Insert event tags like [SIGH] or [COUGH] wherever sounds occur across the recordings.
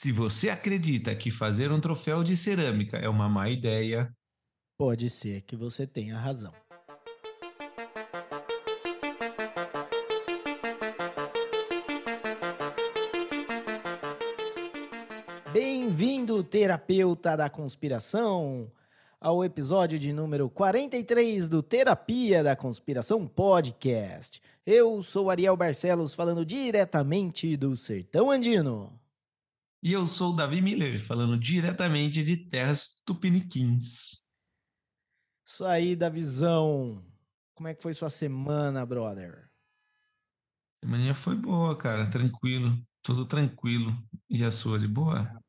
Se você acredita que fazer um troféu de cerâmica é uma má ideia, Pode ser que você tenha razão. Bem-vindo, terapeuta da conspiração, ao episódio de número 43 do Terapia da Conspiração Podcast. Eu sou Ariel Barcelos, falando diretamente do Sertão Andino. E eu sou o Davi Miller, falando diretamente de terras tupiniquins. Isso aí da visão. Como é que foi sua semana, brother? Semana foi boa, cara, tranquilo, tudo tranquilo. E a sua, de boa?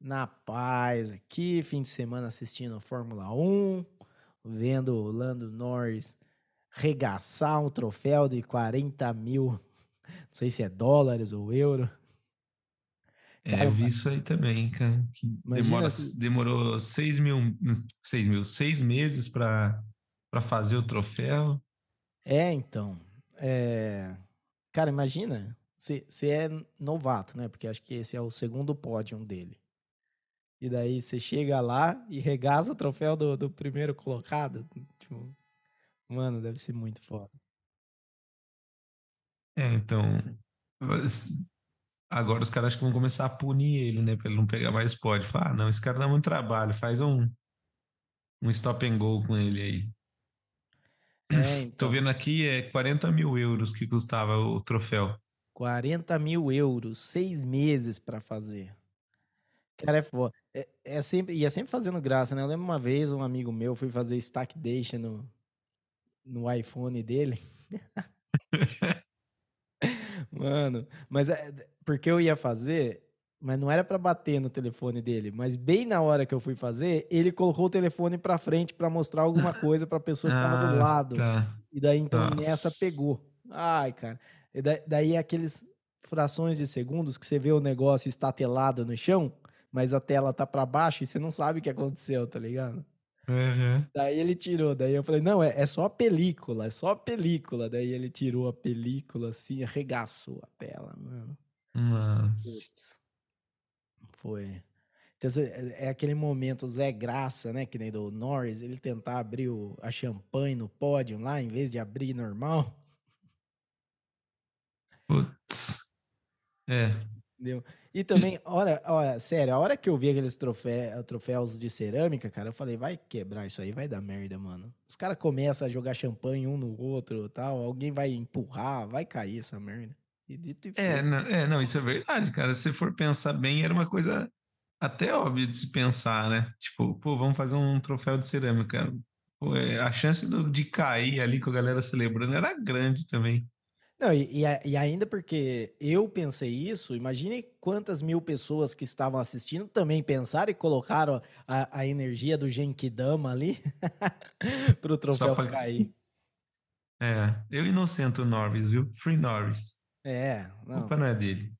Na paz, aqui, fim de semana assistindo a Fórmula 1, vendo o Lando Norris regaçar um troféu de 40 mil, não sei se é dólares ou euro. É, eu vi isso aí também, cara. demora, se- demorou seis mil, seis mil, seis meses para para fazer o troféu. É, então. é, Cara, imagina, você é novato, né? Porque acho que esse é o segundo pódio dele. E daí você chega lá e regaça o troféu do, do primeiro colocado. Tipo, mano, deve ser muito foda. É, então. Agora os caras acho que vão começar a punir ele, né? Pra ele não pegar mais pódio. Falar, ah, não, esse cara dá muito trabalho, faz um, um stop and go com ele aí. É, [CLEARS THROAT] Tô então. vendo aqui, é 40 mil euros que custava o troféu. 40 mil euros, seis meses pra fazer. Cara, é foda. É, é sempre, e é sempre fazendo graça, né? Eu lembro uma vez um amigo meu foi fazer stack dation no, no iPhone dele. [LAUGHS] [LAUGHS] Mano, mas é, porque eu ia fazer, mas não era pra bater no telefone dele, mas bem na hora que eu fui fazer, ele colocou o telefone pra frente pra mostrar alguma [LAUGHS] coisa pra pessoa que tava do Ah, lado. Tá. E daí, então, nessa Nossa. pegou. Ai, cara. E da- daí, aqueles frações de segundos que você vê o negócio estatelado no chão, mas a tela tá pra baixo e você não sabe o que aconteceu, tá ligado? Uhum. Daí ele tirou. Daí eu falei, não, é, é só a película, é só a película. Daí ele tirou a película assim, arregaçou a tela, mano. Putz. Foi. Então, é é aquele momento Zé Graça, né? Que nem do Norris, ele tentar abrir o- a champanhe no pódio lá, em vez de abrir normal. Putz. É. Entendeu? E também, olha, olha, sério, a hora que eu vi aqueles trofé, troféus de cerâmica, cara, eu falei, vai quebrar isso aí, vai dar merda, mano. Os caras começam a jogar champanhe um no outro tal, alguém vai empurrar, vai cair essa merda. E dito e É, não, é, não, isso é verdade, cara. Se for pensar bem, era uma coisa até óbvia de se pensar, né? Tipo, pô, vamos fazer um troféu de cerâmica. Pô, é, a chance do- de cair ali com a galera celebrando era grande também. Não, e, e e ainda porque eu pensei isso, imagine quantas mil pessoas que estavam assistindo também pensaram e colocaram a, a energia do Genkidama ali [LAUGHS] pro troféu pra- cair. É, eu inocento o Norris, viu? Free Norris. É, A não. culpa não é dele.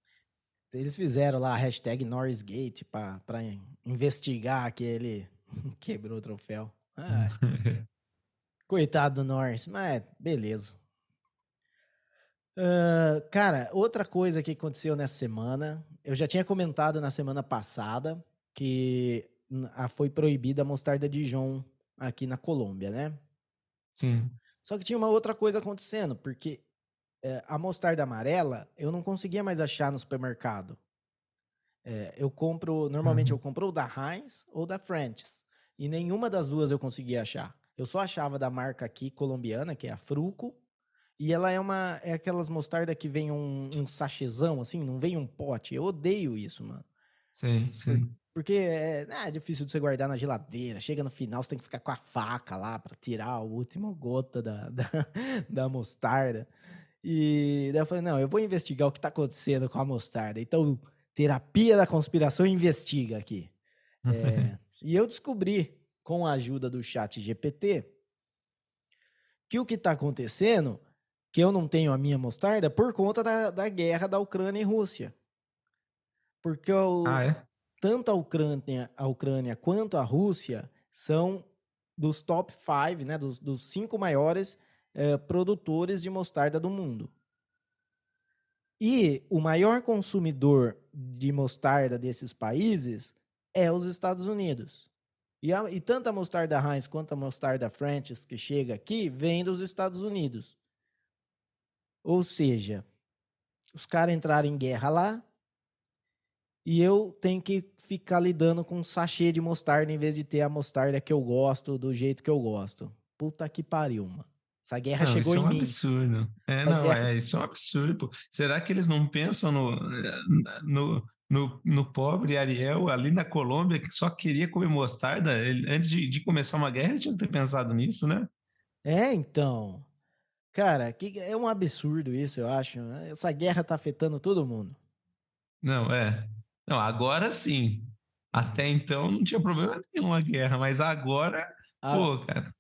Eles fizeram lá a hashtag NorrisGate in- investigar que ele [LAUGHS] quebrou o troféu. Ah, [LAUGHS] coitado do Norris, mas beleza. Ah, cara, outra coisa que aconteceu nessa semana, eu já tinha comentado na semana passada que foi proibida a mostarda Dijon aqui na Colômbia, né? Sim. Só que tinha uma outra coisa acontecendo, porque eh, a mostarda amarela eu não conseguia mais achar no supermercado. Eh, eu compro, normalmente Uhum. eu compro ou da Heinz ou da French's. E nenhuma das duas eu conseguia achar. Eu só achava da marca aqui colombiana, que é a Fruco. E ela é uma. É aquelas mostarda que vem um, um sachêzão, assim, não vem um pote. Eu odeio isso, mano. Sim, sim. Porque é, é difícil de você guardar na geladeira. Chega no final, você tem que ficar com a faca lá pra tirar a última gota da, [LAUGHS] da, da mostarda. E daí eu falei, não, eu vou investigar o que tá acontecendo com a mostarda. Então, terapia da conspiração investiga aqui. É, e eu descobri, com a ajuda do chat GPT, que o que tá acontecendo, que eu não tenho a minha mostarda, é por conta da, da guerra da Ucrânia e Rússia. Porque o, Ah, é? tanto a Ucrânia, a Ucrânia quanto a Rússia são dos top 5, né, dos, dos cinco maiores eh, produtores de mostarda do mundo. E o maior consumidor de mostarda desses países é os Estados Unidos. E, a, e tanto a mostarda Heinz quanto a mostarda French's que chega aqui vem dos Estados Unidos. Ou seja, os caras entraram em guerra lá e eu tenho que ficar lidando com um sachê de mostarda em vez de ter a mostarda que eu gosto, do jeito que eu gosto. Puta que pariu, mano. Essa guerra Não, chegou isso é em um mim. absurdo. É, Essa não, guerra- é, isso é um absurdo. pô. Será que eles não pensam no, no, no, no pobre Ariel ali na Colômbia que só queria comer mostarda? Ele- antes de, de começar uma guerra, eles tinham que ter pensado nisso, né? É, então. Cara, que, é um absurdo isso, eu acho. Essa guerra tá afetando todo mundo. Não, é. Não, agora sim. Até então não tinha problema nenhum a guerra, mas agora, Ah, pô, cara,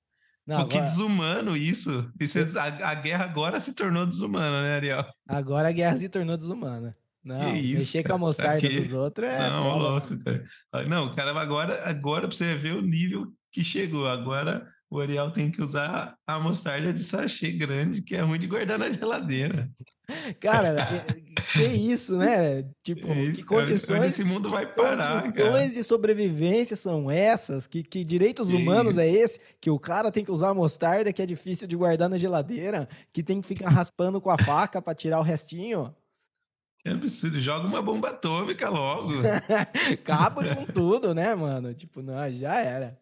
não, pô, que agora, desumano isso. Isso é- a, a guerra agora se tornou desumana, né, Ariel? agora a guerra se tornou desumana. Não, isso, mexer com cara, a mostarda aqui- dos outros é. não, louco, cara. Não, cara, agora, agora pra você ver o nível que chegou. Agora o Ariel tem que usar a mostarda de sachê grande, que é ruim de guardar na geladeira. [LAUGHS] Cara, é- que isso, né? [LAUGHS] Tipo, É que isso, cara. Onde condições. esse mundo que vai parar, condições cara. de sobrevivência são essas? Que, que direitos Que humanos isso. é esse? Que o cara tem que usar a mostarda que é difícil de guardar na geladeira, que tem que ficar raspando com a faca pra tirar o restinho. É absurdo. Joga uma bomba atômica logo. [LAUGHS] Acaba com tudo, né, mano? Tipo, não, já era.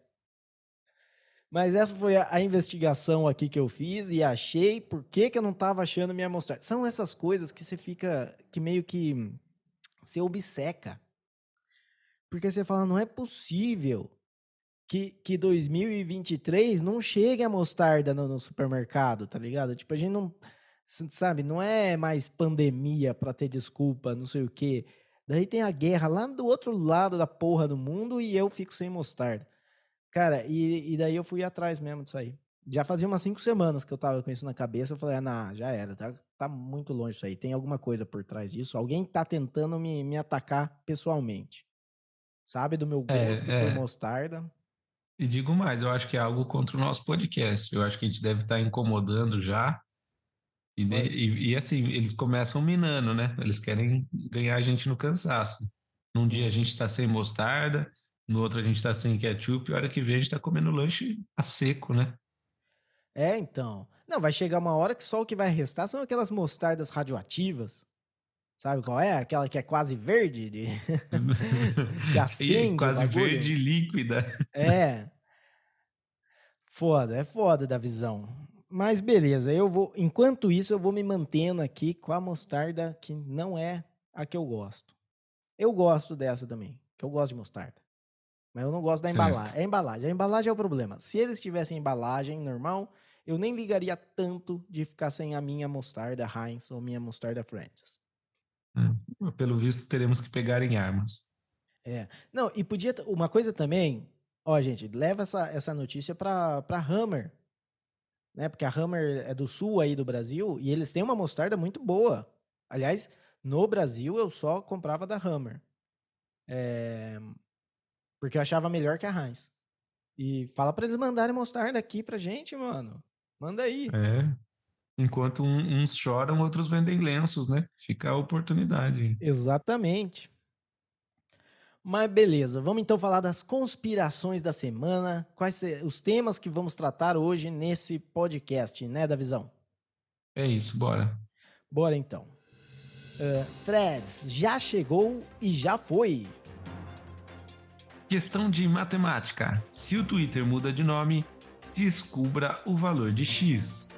Mas essa foi a, investigação aqui que eu fiz e achei por que, que eu não tava achando minha mostarda. São essas coisas que você fica, que meio que se obceca. Porque você fala, não é possível que, que 2023 não chegue a mostarda no, no supermercado, tá ligado? Tipo, a gente não, sabe, não é mais pandemia pra ter desculpa, não sei o quê. Daí tem a guerra lá do outro lado da porra do mundo e eu fico sem mostarda. Cara, e, e daí eu fui atrás mesmo disso aí. Já fazia umas cinco semanas que eu tava com isso na cabeça. Eu falei, ah, não, já era, tá, tá muito longe isso aí. Tem alguma coisa por trás disso. Alguém tá tentando me, me atacar pessoalmente. Sabe do meu É, gosto por é. mostarda. E digo mais, eu acho que é algo contra o nosso podcast. Eu acho que a gente deve estar incomodando já. E, de- e, e, assim, eles começam minando, né? Eles querem ganhar a gente no cansaço. Num dia a gente está sem mostarda, no outro a gente está sem ketchup, e a hora que vem a gente está comendo lanche a seco, né? É, então. Não, vai chegar uma hora que só o que vai restar são aquelas mostardas radioativas. Sabe qual é? Aquela que é quase verde, de... [LAUGHS] que [LAUGHS] E acende o quase verde líquida. É. Foda, é foda da visão. Mas beleza, eu vou. Enquanto isso, eu vou me mantendo aqui com a mostarda que não é a que eu gosto. Eu gosto dessa também, que eu gosto de mostarda. Mas eu não gosto da Certo. embalagem. É a embalagem. A embalagem é o problema. Se eles tivessem embalagem normal, eu nem ligaria tanto de ficar sem a minha mostarda Heinz ou minha mostarda French's. Pelo visto, teremos que pegar em armas. Não, e podia. Uma coisa também. Ó, gente, leva essa, essa notícia pra, pra Hammer. Né? Porque a Hammer é do sul aí do Brasil e eles têm uma mostarda muito boa. Aliás, no Brasil eu só comprava da Hammer. É, Porque eu achava melhor que a Heinz. E fala pra eles mandarem mostarda aqui pra gente, mano. Manda aí. É. Enquanto uns choram, outros vendem lenços, né? Fica a oportunidade. Exatamente. Mas beleza, vamos então falar das conspirações da semana. Quais os temas que vamos tratar hoje nesse podcast, né, da visão? É isso, bora. Bora então. Ah, Threads já chegou e já foi. Questão de matemática. Se o Twitter muda de nome, descubra o valor de X.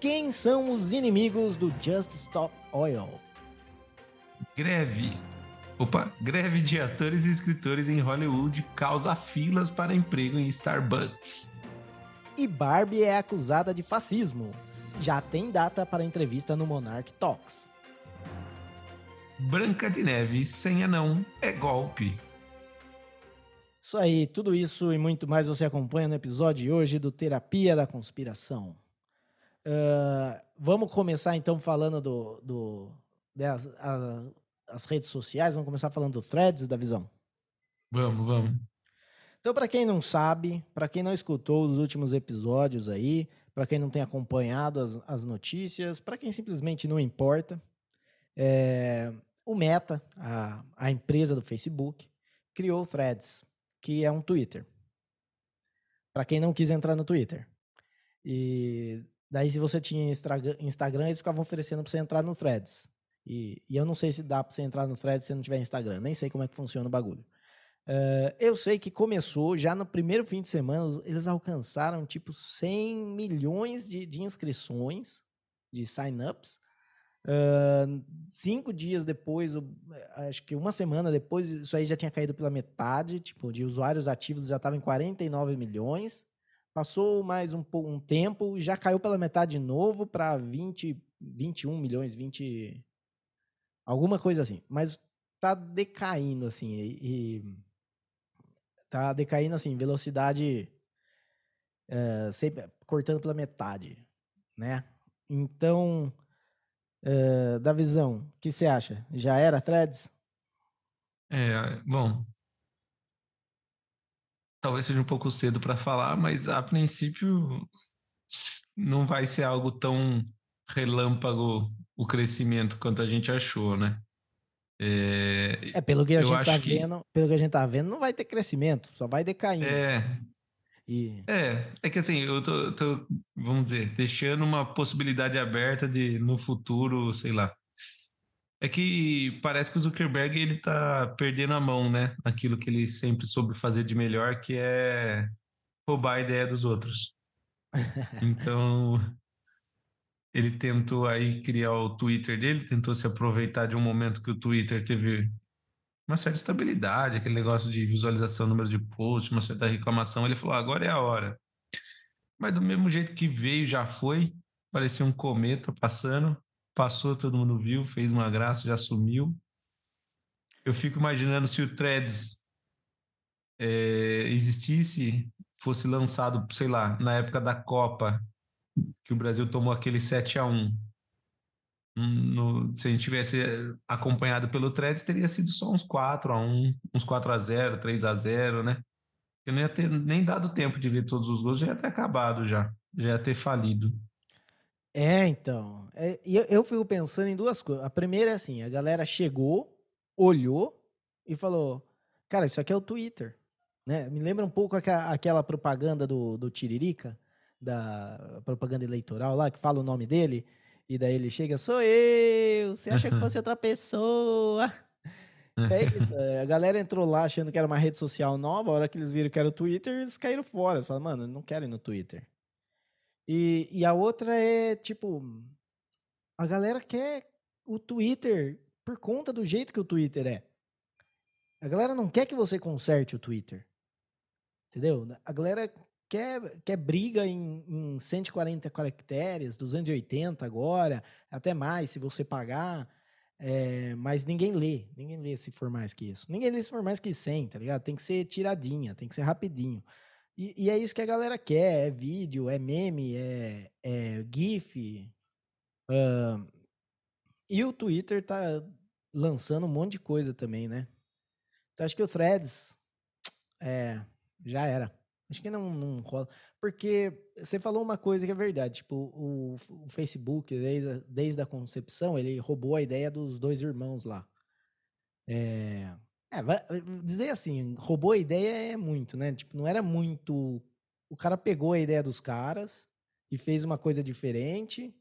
Quem são os inimigos do Just Stop Oil? Greve. Opa, greve de atores e escritores em Hollywood causa filas para emprego em Starbucks. E Barbie é acusada de fascismo. Já tem data para entrevista no Monarch Talks. Branca de Neve sem anão é golpe. Isso aí, tudo isso e muito mais você acompanha no episódio de hoje do Terapia da Conspiração. Ah, vamos começar então falando do, do das a- as redes sociais, vamos começar falando do Threads da visão. Vamos, vamos. Então, para quem não sabe, para quem não escutou os últimos episódios aí, para quem não tem acompanhado as, as notícias, para quem simplesmente não importa, É, o Meta, a, a empresa do Facebook, criou o Threads, que é um Twitter. Para quem não quis entrar no Twitter. E daí, se você tinha Instagram, eles ficavam oferecendo para você entrar no Threads. E, e, eu não sei se dá para você entrar no Threads se não tiver Instagram. Nem sei como é que funciona o bagulho. Uh, eu sei que começou já no primeiro fim de semana, eles alcançaram tipo 100 milhões de, de inscrições, de sign-ups. Uh, cinco dias depois, acho que uma semana depois, isso aí já tinha caído pela metade, tipo, de usuários ativos já estava em 49 milhões. Passou mais um, um tempo, já caiu pela metade de novo para 20, 21 milhões, 20. Alguma coisa assim. Mas tá decaindo, assim. E, e tá decaindo, assim, velocidade. Uh, sempre cortando pela metade, né? Então, uh, da visão, o que você acha? Já era threads? É, bom, talvez seja um pouco cedo para falar, mas a princípio não vai ser algo tão relâmpago o crescimento quanto a gente achou, né? É, é pelo que a gente tá que... vendo, pelo que a gente tá vendo, não vai ter crescimento, só vai decaindo. É. E... É, é que assim, eu tô, tô, vamos dizer, deixando uma possibilidade aberta de no futuro, sei lá, é que parece que o Zuckerberg ele tá perdendo a mão, né? Naquilo que ele sempre soube fazer de melhor, que é roubar a ideia dos outros. [LAUGHS] Então, ele tentou aí criar o Twitter dele, tentou se aproveitar de um momento que o Twitter teve uma certa estabilidade, aquele negócio de visualização, número de posts, uma certa reclamação. Ele falou: agora é a hora. Mas do mesmo jeito que veio, já foi. Parecia um cometa passando passou, todo mundo viu, fez uma graça, já sumiu. Eu fico imaginando se o Threads é, existisse, fosse lançado, sei lá, na época da Copa, que o Brasil tomou aquele 7 a 1 no, se a gente tivesse acompanhado pelo Threads, teria sido só uns 4 a 1 uns 4 a 0 3 a 0 né? Eu não ia ter nem dado tempo de ver todos os gols, já ia ter acabado já, já ia ter falido. É, então. É, eu, eu fico pensando em duas coisas. A primeira é assim: a galera chegou, olhou e falou: Cara, isso aqui é o Twitter. Né? Me lembra um pouco aqua, aquela propaganda do, do Tiririca, da propaganda eleitoral lá, que fala o nome dele, e daí ele chega: Sou eu! Você acha que fosse outra pessoa? [LAUGHS] É isso. É, a galera entrou lá achando que era uma rede social nova, a hora que eles viram que era o Twitter, eles caíram fora. Eles falaram, mano, não quero ir no Twitter. E, e a outra é, tipo, a galera quer o Twitter por conta do jeito que o Twitter é. A galera não quer que você conserte o Twitter. Entendeu? A galera quer, quer briga em, em 140 caracteres, 280 agora, até mais se você pagar. É, mas ninguém lê. Ninguém lê se for mais que isso. Ninguém lê se for mais que 100, tá ligado? Tem que ser tiradinha, tem que ser rapidinho. E, e, é isso que a galera quer: é vídeo, é meme, é, é GIF. Uh, e o Twitter tá lançando um monte de coisa também, né? Então acho que o Threads é, já era. Acho que não, não rola. Porque você falou uma coisa que é verdade. Tipo, o, o Facebook, desde, desde a concepção, ele roubou a ideia dos dois irmãos lá. É, é, dizer assim, roubou a ideia é muito, né? Tipo, não era muito. O cara pegou a ideia dos caras e fez uma coisa diferente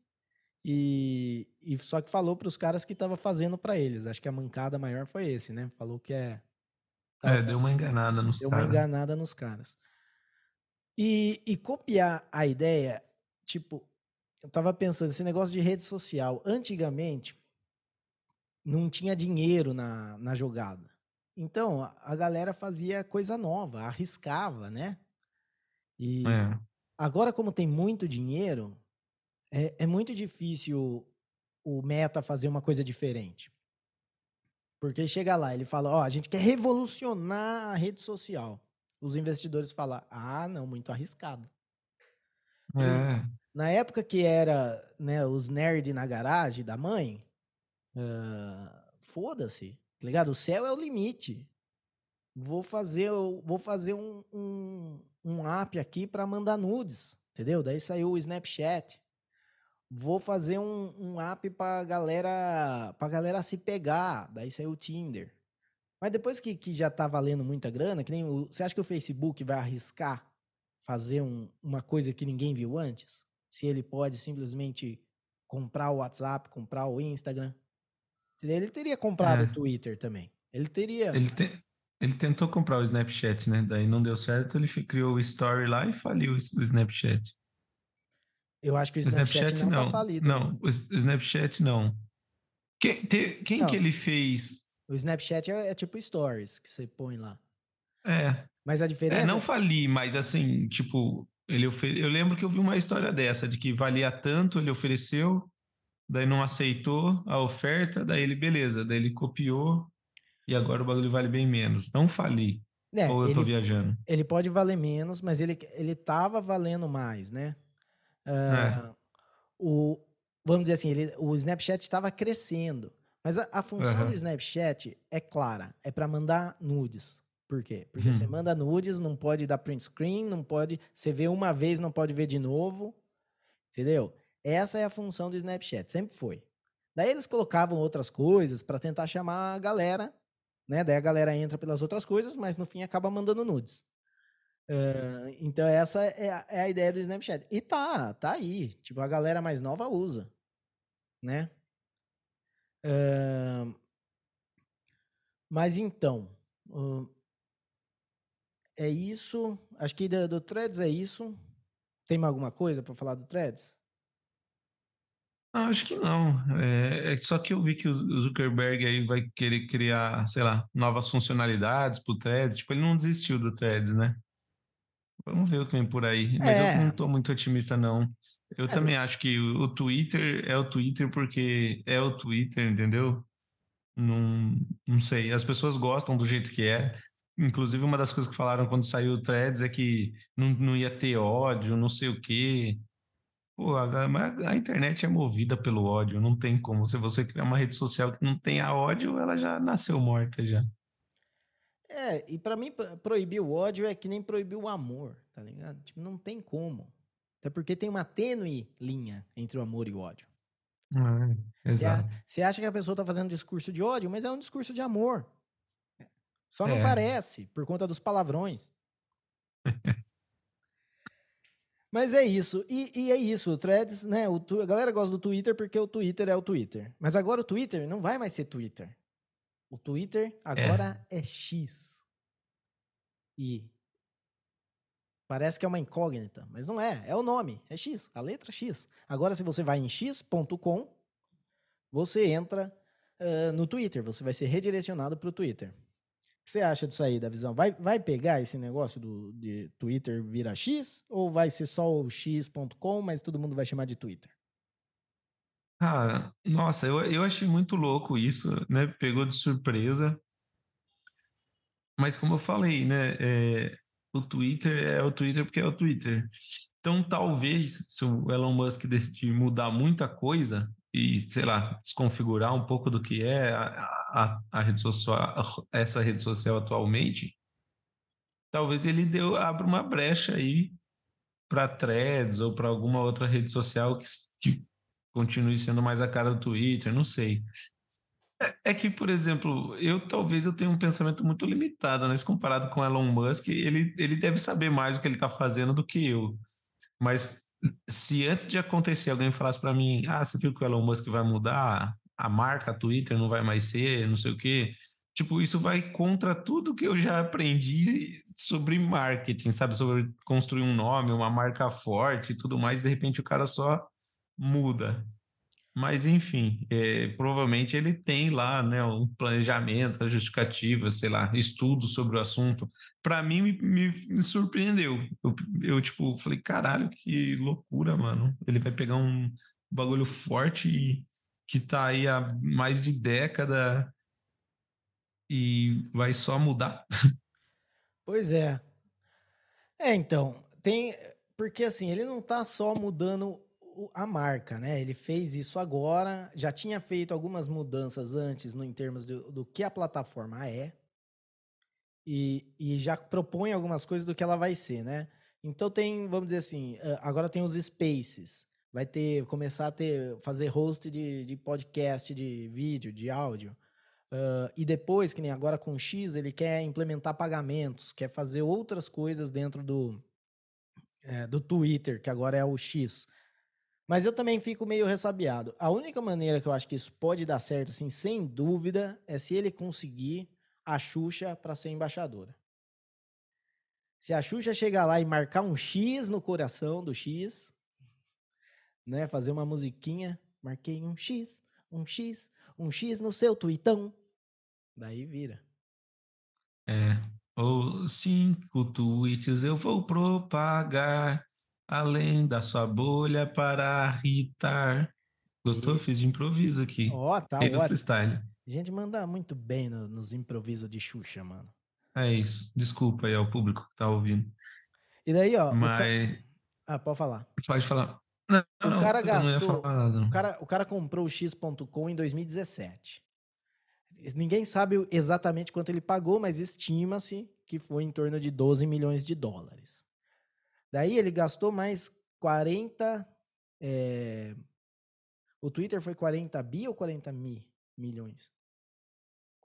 e, e só que falou para os caras que estava fazendo para eles. Acho que a mancada maior foi esse, né? Falou que é. É, deu uma enganada nos deu caras. Deu uma enganada nos caras. E, e copiar a ideia, tipo, eu tava pensando, esse negócio de rede social, antigamente não tinha dinheiro na, na jogada. Então, a galera fazia coisa nova, arriscava, né? E é. agora, como tem muito dinheiro, é, é muito difícil o Meta fazer uma coisa diferente. Porque chega lá, ele fala, ó, oh, a gente quer revolucionar a rede social. Os investidores falam, ah, não, muito arriscado. É. na época que era né, os nerds na garagem da mãe, uh, foda-se. Tá ligado? O céu é o limite. Vou fazer, vou fazer um, um, um app aqui para mandar nudes, entendeu? Daí saiu o Snapchat. vou fazer um, um app pra galera, pra galera se pegar. Daí saiu o Tinder. Mas depois que, que já tá valendo muita grana, que nem o, você acha que o Facebook vai arriscar fazer um, uma coisa que ninguém viu antes? Se ele pode simplesmente comprar o WhatsApp, comprar o Instagram. Ele teria comprado é. o Twitter também. Ele teria. Ele, te, ele tentou comprar o Snapchat, né? Daí não deu certo, ele criou o Story lá e faliu o Snapchat. Eu acho que o Snapchat, Snapchat não, tá não tá falido. Não, né? o Snapchat não. Quem, te, quem não. que ele fez? O Snapchat é, é, tipo Stories que você põe lá. É. Mas a diferença. É, não fali, mas assim, tipo, ele ofere... eu lembro que eu vi uma história dessa, de que valia tanto, ele ofereceu, daí não aceitou a oferta, daí ele, beleza, daí ele copiou e agora o bagulho vale bem menos. Não fali. É, ou eu ele, tô viajando? Ele pode valer menos, mas ele, ele tava valendo mais, né? Uh, é. o, vamos dizer assim, ele, o Snapchat estava crescendo. Mas a, a função uhum. do Snapchat é clara, é para mandar nudes. Por quê? Porque hum. você manda nudes, não pode dar print screen, não pode. Você vê uma vez, não pode ver de novo. Entendeu? Essa é a função do Snapchat, sempre foi. Daí eles colocavam outras coisas para tentar chamar a galera, né? Daí a galera entra pelas outras coisas, mas no fim acaba mandando nudes. Uh, então essa é a, é a, ideia do Snapchat. E tá, tá aí. Tipo, a galera mais nova usa, né? Uh, mas então, uh, é isso. Acho que do, do Threads é isso. Tem mais alguma coisa para falar do Threads? acho que não. É, é, só que eu vi que o Zuckerberg aí vai querer criar, sei lá, novas funcionalidades pro Threads. Tipo, ele não desistiu do Threads, né? Vamos ver o que vem por aí. Mas é. eu não estou muito otimista, não. Eu é. também acho que o Twitter é o Twitter porque é o Twitter, entendeu? Não, não sei. As pessoas gostam do jeito que é. Inclusive, uma das coisas que falaram quando saiu o Threads é que não, não ia ter ódio, não sei o quê. Pô, a, a, internet é movida pelo ódio, não tem como. Se você criar uma rede social que não tenha ódio, ela já nasceu morta já. É, e para mim, proibir o ódio é que nem proibir o amor, tá ligado? Tipo, não tem como. Até porque tem uma tênue linha entre o amor e o ódio. É, exato. Você acha que a pessoa tá fazendo discurso de ódio, mas é um discurso de amor. Só não é. parece, por conta dos palavrões. [LAUGHS] Mas é isso. E, e, é isso. O Threads, né? O, a galera gosta do Twitter porque o Twitter é o Twitter. Mas agora o Twitter não vai mais ser Twitter. O Twitter agora é, é X. E parece que é uma incógnita, mas não é. É o nome. É X. A letra X. Agora, se você vai em x.com, você entra uh, no Twitter. Você vai ser redirecionado para o Twitter que você acha disso aí, da visão? Vai, vai pegar esse negócio do de Twitter virar X? Ou vai ser só o x.com, mas todo mundo vai chamar de Twitter? Cara, nossa, eu, eu achei muito louco isso, né? Pegou de surpresa. Mas como eu falei, né? É, o Twitter é o Twitter porque é o Twitter. Então, talvez, se o Elon Musk decidir mudar muita coisa e, sei lá, desconfigurar um pouco do que é a, a, a rede social, essa rede social atualmente, talvez ele deu, abra uma brecha aí para threads ou para alguma outra rede social que, que continue sendo mais a cara do Twitter, não sei. É, é, que, por exemplo, eu talvez eu tenha um pensamento muito limitado, né? Se comparado com Elon Musk, ele, ele deve saber mais do que ele está fazendo do que eu. Mas se antes de acontecer alguém falasse para mim, ah, você viu que o Elon Musk vai mudar a marca Twitter não vai mais ser, não sei o quê. Tipo, isso vai contra tudo que eu já aprendi sobre marketing, sabe? Sobre construir um nome, uma marca forte e tudo mais. De repente o cara só muda. Mas, enfim, é, provavelmente ele tem lá né, um planejamento, a justificativa, sei lá, estudo sobre o assunto. Para mim, me, me, me surpreendeu. Eu, eu, tipo, falei, caralho, que loucura, mano. Ele vai pegar um bagulho forte e que está aí há mais de década e vai só mudar. [LAUGHS] Pois é. É, então, tem. Porque assim, ele não está só mudando a marca, né? Ele fez isso agora, já tinha feito algumas mudanças antes no, em termos do, do que a plataforma é. E, e já propõe algumas coisas do que ela vai ser, né? Então tem, vamos dizer assim, agora tem os spaces. vai ter, começar a ter, fazer host de, de podcast, de vídeo, de áudio. Uh, e depois, que nem agora com o X, ele quer implementar pagamentos, quer fazer outras coisas dentro do, é, do Twitter, que agora é o X. Mas eu também fico meio ressabiado. A única maneira que eu acho que isso pode dar certo, assim, sem dúvida, é se ele conseguir a Xuxa para ser embaixadora. Se a Xuxa chegar lá e marcar um X no coração do X, né, fazer uma musiquinha, marquei um X, um X, um X no seu tweetão. Daí vira. É. Ou cinco tweets eu vou propagar além da sua bolha para irritar. Gostou? Isso. Fiz de improviso aqui. Ó, oh, tá ótimo. freestyle. A gente manda muito bem no, nos improvisos de Xuxa, mano. É isso. Desculpa aí ao público que tá ouvindo. E daí, ó. Mas... Ca... Ah, pode falar. Pode falar. Não, o cara gastou. O cara, o cara comprou o X.com em 2017. Ninguém sabe exatamente quanto ele pagou, mas estima-se que foi em torno de 12 milhões de dólares. Daí ele gastou mais 40. É... O Twitter foi 40 bi ou 40 mi milhões?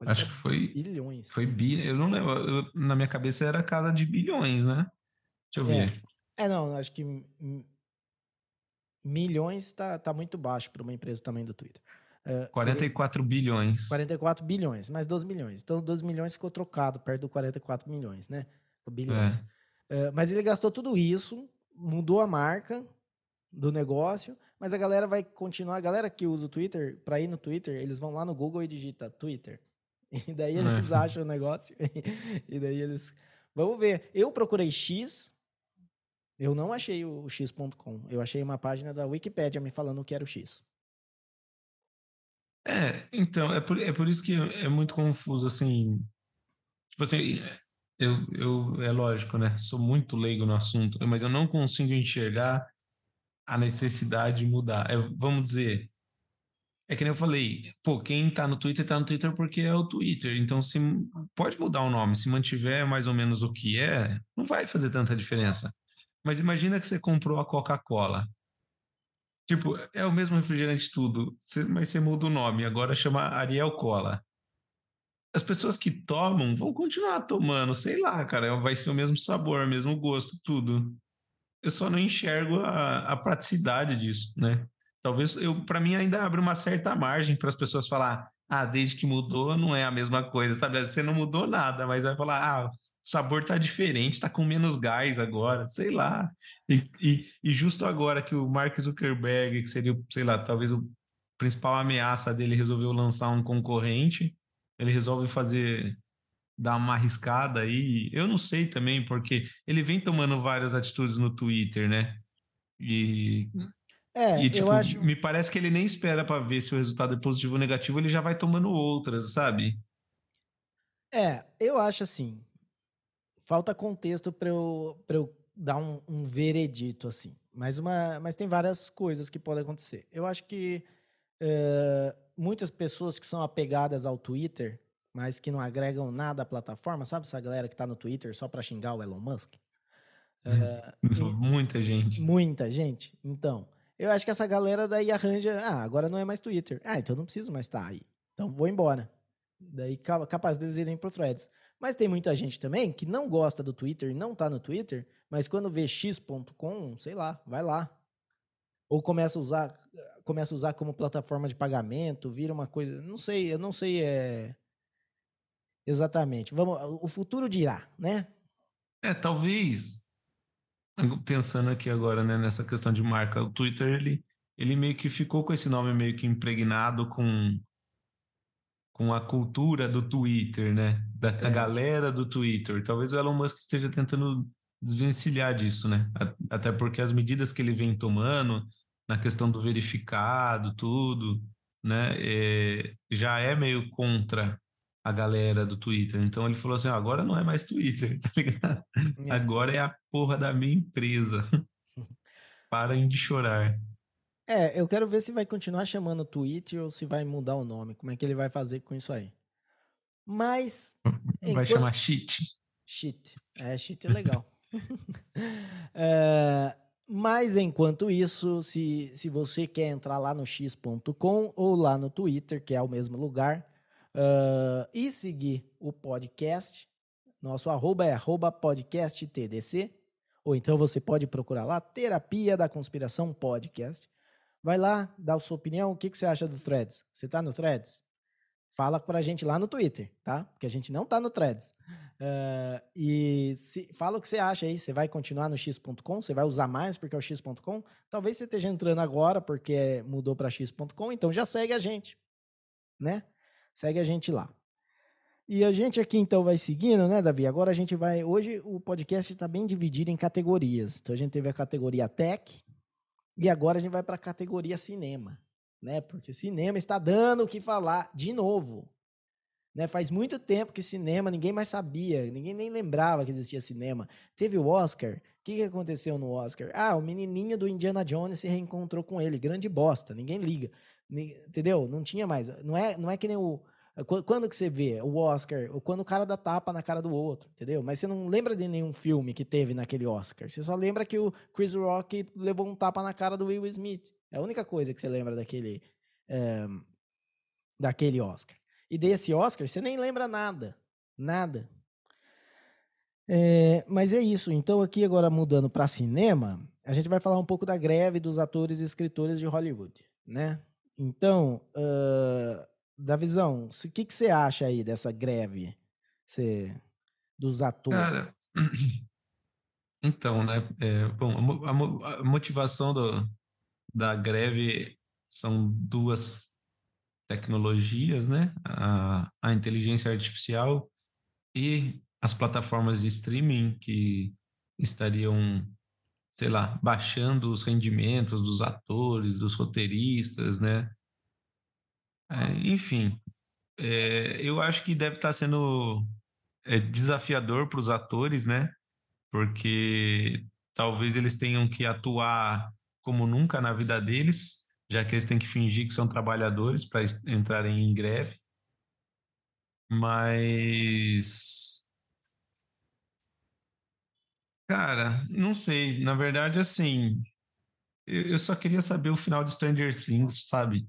Acho que foi. Bilhões. Foi bi. Eu não lembro. Eu, na minha cabeça era casa de bilhões, né? Deixa eu é. ver. É, não, acho que milhões tá, tá muito baixo para uma empresa tamanho do Twitter. Uh, 44 seria... bilhões. 44 bilhões, mais 12 milhões. Então, 12 milhões ficou trocado perto do 44 milhões, né? Bilhões. É. Uh, mas ele gastou tudo isso, mudou a marca do negócio, mas a galera vai continuar. A galera que usa o Twitter, para ir no Twitter, eles vão lá no Google e digita Twitter. [LAUGHS] E daí eles é. acham o negócio. [LAUGHS] e daí eles. Vamos ver. Eu procurei X, eu não achei o x.com. Eu achei uma página da Wikipedia me falando o que era o X. É, então, é por, é por isso que é muito confuso, assim. Tipo assim, eu, eu, é lógico, né? Sou muito leigo no assunto, mas eu não consigo enxergar a necessidade de mudar. É, vamos dizer, é que nem eu falei, pô, quem tá no Twitter tá no Twitter porque é o Twitter. Então, se pode mudar o nome, se mantiver mais ou menos o que é, não vai fazer tanta diferença. Mas imagina que você comprou a Coca-Cola. Tipo, é o mesmo refrigerante tudo, mas você muda o nome, agora chama Ariel Cola. As pessoas que tomam vão continuar tomando, sei lá, cara, vai ser o mesmo sabor, o mesmo gosto, tudo. Eu só não enxergo a, a praticidade disso, né? Talvez eu, para mim, ainda abre uma certa margem para as pessoas falar, ah, desde que mudou não é a mesma coisa, sabe? Você não mudou nada, mas vai falar, ah, sabor tá diferente, tá com menos gás agora, sei lá. E, e, e, justo agora que o Mark Zuckerberg, que seria, sei lá, talvez o principal ameaça dele, resolveu lançar um concorrente, ele resolve fazer, dar uma arriscada aí. Eu não sei também, porque ele vem tomando várias atitudes no Twitter, né? E. É, e, tipo, eu acho... me parece que ele nem espera para ver se o resultado é positivo ou negativo, ele já vai tomando outras, sabe? É, eu acho assim falta contexto para eu, eu dar um, um, veredito assim. Mas, uma, mas tem várias coisas que podem acontecer. Eu acho que uh, muitas pessoas que são apegadas ao Twitter, mas que não agregam nada à plataforma, sabe essa galera que está no Twitter só para xingar o Elon Musk? [LAUGHS] Uh, muita gente. Muita gente. Então, eu acho que essa galera daí arranja. Ah, agora não é mais Twitter. Ah, então não preciso mais estar tá aí. Então vou embora. Daí capaz deles irem pro Threads. Mas tem muita gente também que não gosta do Twitter, não tá no Twitter, mas quando vê x.com, sei lá, vai lá. Ou começa a usar, começa a usar como plataforma de pagamento, vira uma coisa, não sei, eu não sei é exatamente. Vamos, o futuro dirá, né? É, talvez pensando aqui agora, né, nessa questão de marca, o Twitter ele ele meio que ficou com esse nome meio que impregnado com com a cultura do Twitter, né? Da é. galera do Twitter. Talvez o Elon Musk esteja tentando desvencilhar disso, né? Até porque as medidas que ele vem tomando na questão do verificado, tudo, né? É, já é meio contra a galera do Twitter. Então ele falou assim: ah, agora não é mais Twitter, [LAUGHS] tá ligado? É. Agora é a porra da minha empresa. [LAUGHS] Parem de chorar. É, eu quero ver se vai continuar chamando Twitter ou se vai mudar o nome. Como é que ele vai fazer com isso aí? Mas. [LAUGHS] Vai enquanto... chamar Cheat. Cheat. É, cheat é legal. é... Mas enquanto isso, se, se você quer entrar lá no x.com ou lá no Twitter, que é o mesmo lugar, uh, e seguir o podcast, nosso arroba é arroba podcasttdc, ou então você pode procurar lá Terapia da Conspiração Podcast. Vai lá, dá a sua opinião, o que, que você acha do Threads? Você tá no Threads? Fala pra gente lá no Twitter, tá? Porque a gente não tá no Threads. Uh, e se, fala o que você acha aí. Você vai continuar no x.com? Você vai usar mais porque é o x.com? Talvez você esteja entrando agora porque mudou para x.com, então já segue a gente, né? Segue a gente lá. E a gente aqui então vai seguindo, né, Davi? Agora a gente vai. Hoje o podcast está bem dividido em categorias. Então a gente teve a categoria Tech e agora a gente vai para a categoria Cinema né? Porque cinema está dando o que falar de novo. Né? Faz muito tempo que cinema ninguém mais sabia, ninguém nem lembrava que existia cinema. Teve o Oscar. O que, que aconteceu no Oscar? Ah, o menininho do Indiana Jones se reencontrou com ele. Grande bosta, ninguém liga. Entendeu? Não tinha mais. Não é, não é que nem o. Quando que você vê o Oscar? Quando o cara dá tapa na cara do outro, entendeu? Mas você não lembra de nenhum filme que teve naquele Oscar. Você só lembra que o Chris Rock levou um tapa na cara do Will Smith. É a única coisa que você lembra daquele, é, daquele Oscar. E desse Oscar, você nem lembra nada. Nada. É, mas é isso. Então, aqui agora mudando para cinema, a gente vai falar um pouco da greve dos atores e escritores de Hollywood, né? Então, uh, da visão, o que, que você acha aí dessa greve você, dos atores? Cara, [CLEARS THROAT] então, né? É, bom, a, a motivação do, da greve são duas tecnologias, né? A, a inteligência artificial e as plataformas de streaming que estariam, sei lá, baixando os rendimentos dos atores, dos roteiristas, né? É, enfim, é, eu acho que deve estar sendo é, desafiador para os atores, né? Porque talvez eles tenham que atuar como nunca na vida deles, já que eles têm que fingir que são trabalhadores para entrarem em greve. Mas. Cara, não sei. Na verdade, assim. Eu só queria saber o final de Stranger Things, sabe?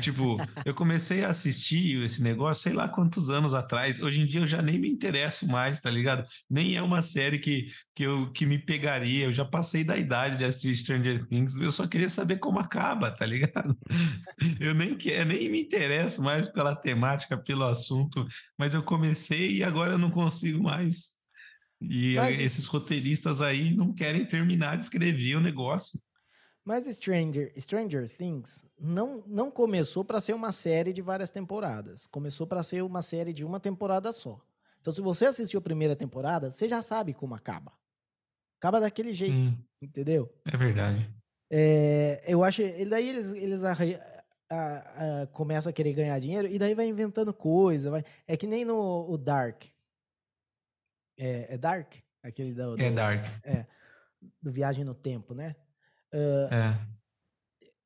Tipo, eu comecei a assistir esse negócio, sei lá quantos anos atrás. Hoje em dia eu já nem me interesso mais, tá ligado? Nem é uma série que, que, eu, que me pegaria. Eu já passei da idade de assistir Stranger Things. Eu só queria saber como acaba, tá ligado? [LAUGHS] Eu nem quero, nem me interesso mais pela temática, pelo assunto, mas eu comecei e agora eu não consigo mais. E mas esses roteiristas aí não querem terminar de escrever o negócio. Mas Stranger, Stranger Things não, não começou para ser uma série de várias temporadas. Começou para ser uma série de uma temporada só. Então, se você assistiu a primeira temporada, você já sabe como acaba. Acaba daquele jeito, Sim, entendeu? É verdade. É, eu acho. Daí eles, eles a, a, a, começam a querer ganhar dinheiro e daí vai inventando coisa. Vai, é que nem no o Dark. É, é Dark? Aquele do, do, É Dark. É. Do Viagem no Tempo, né? Uh, é.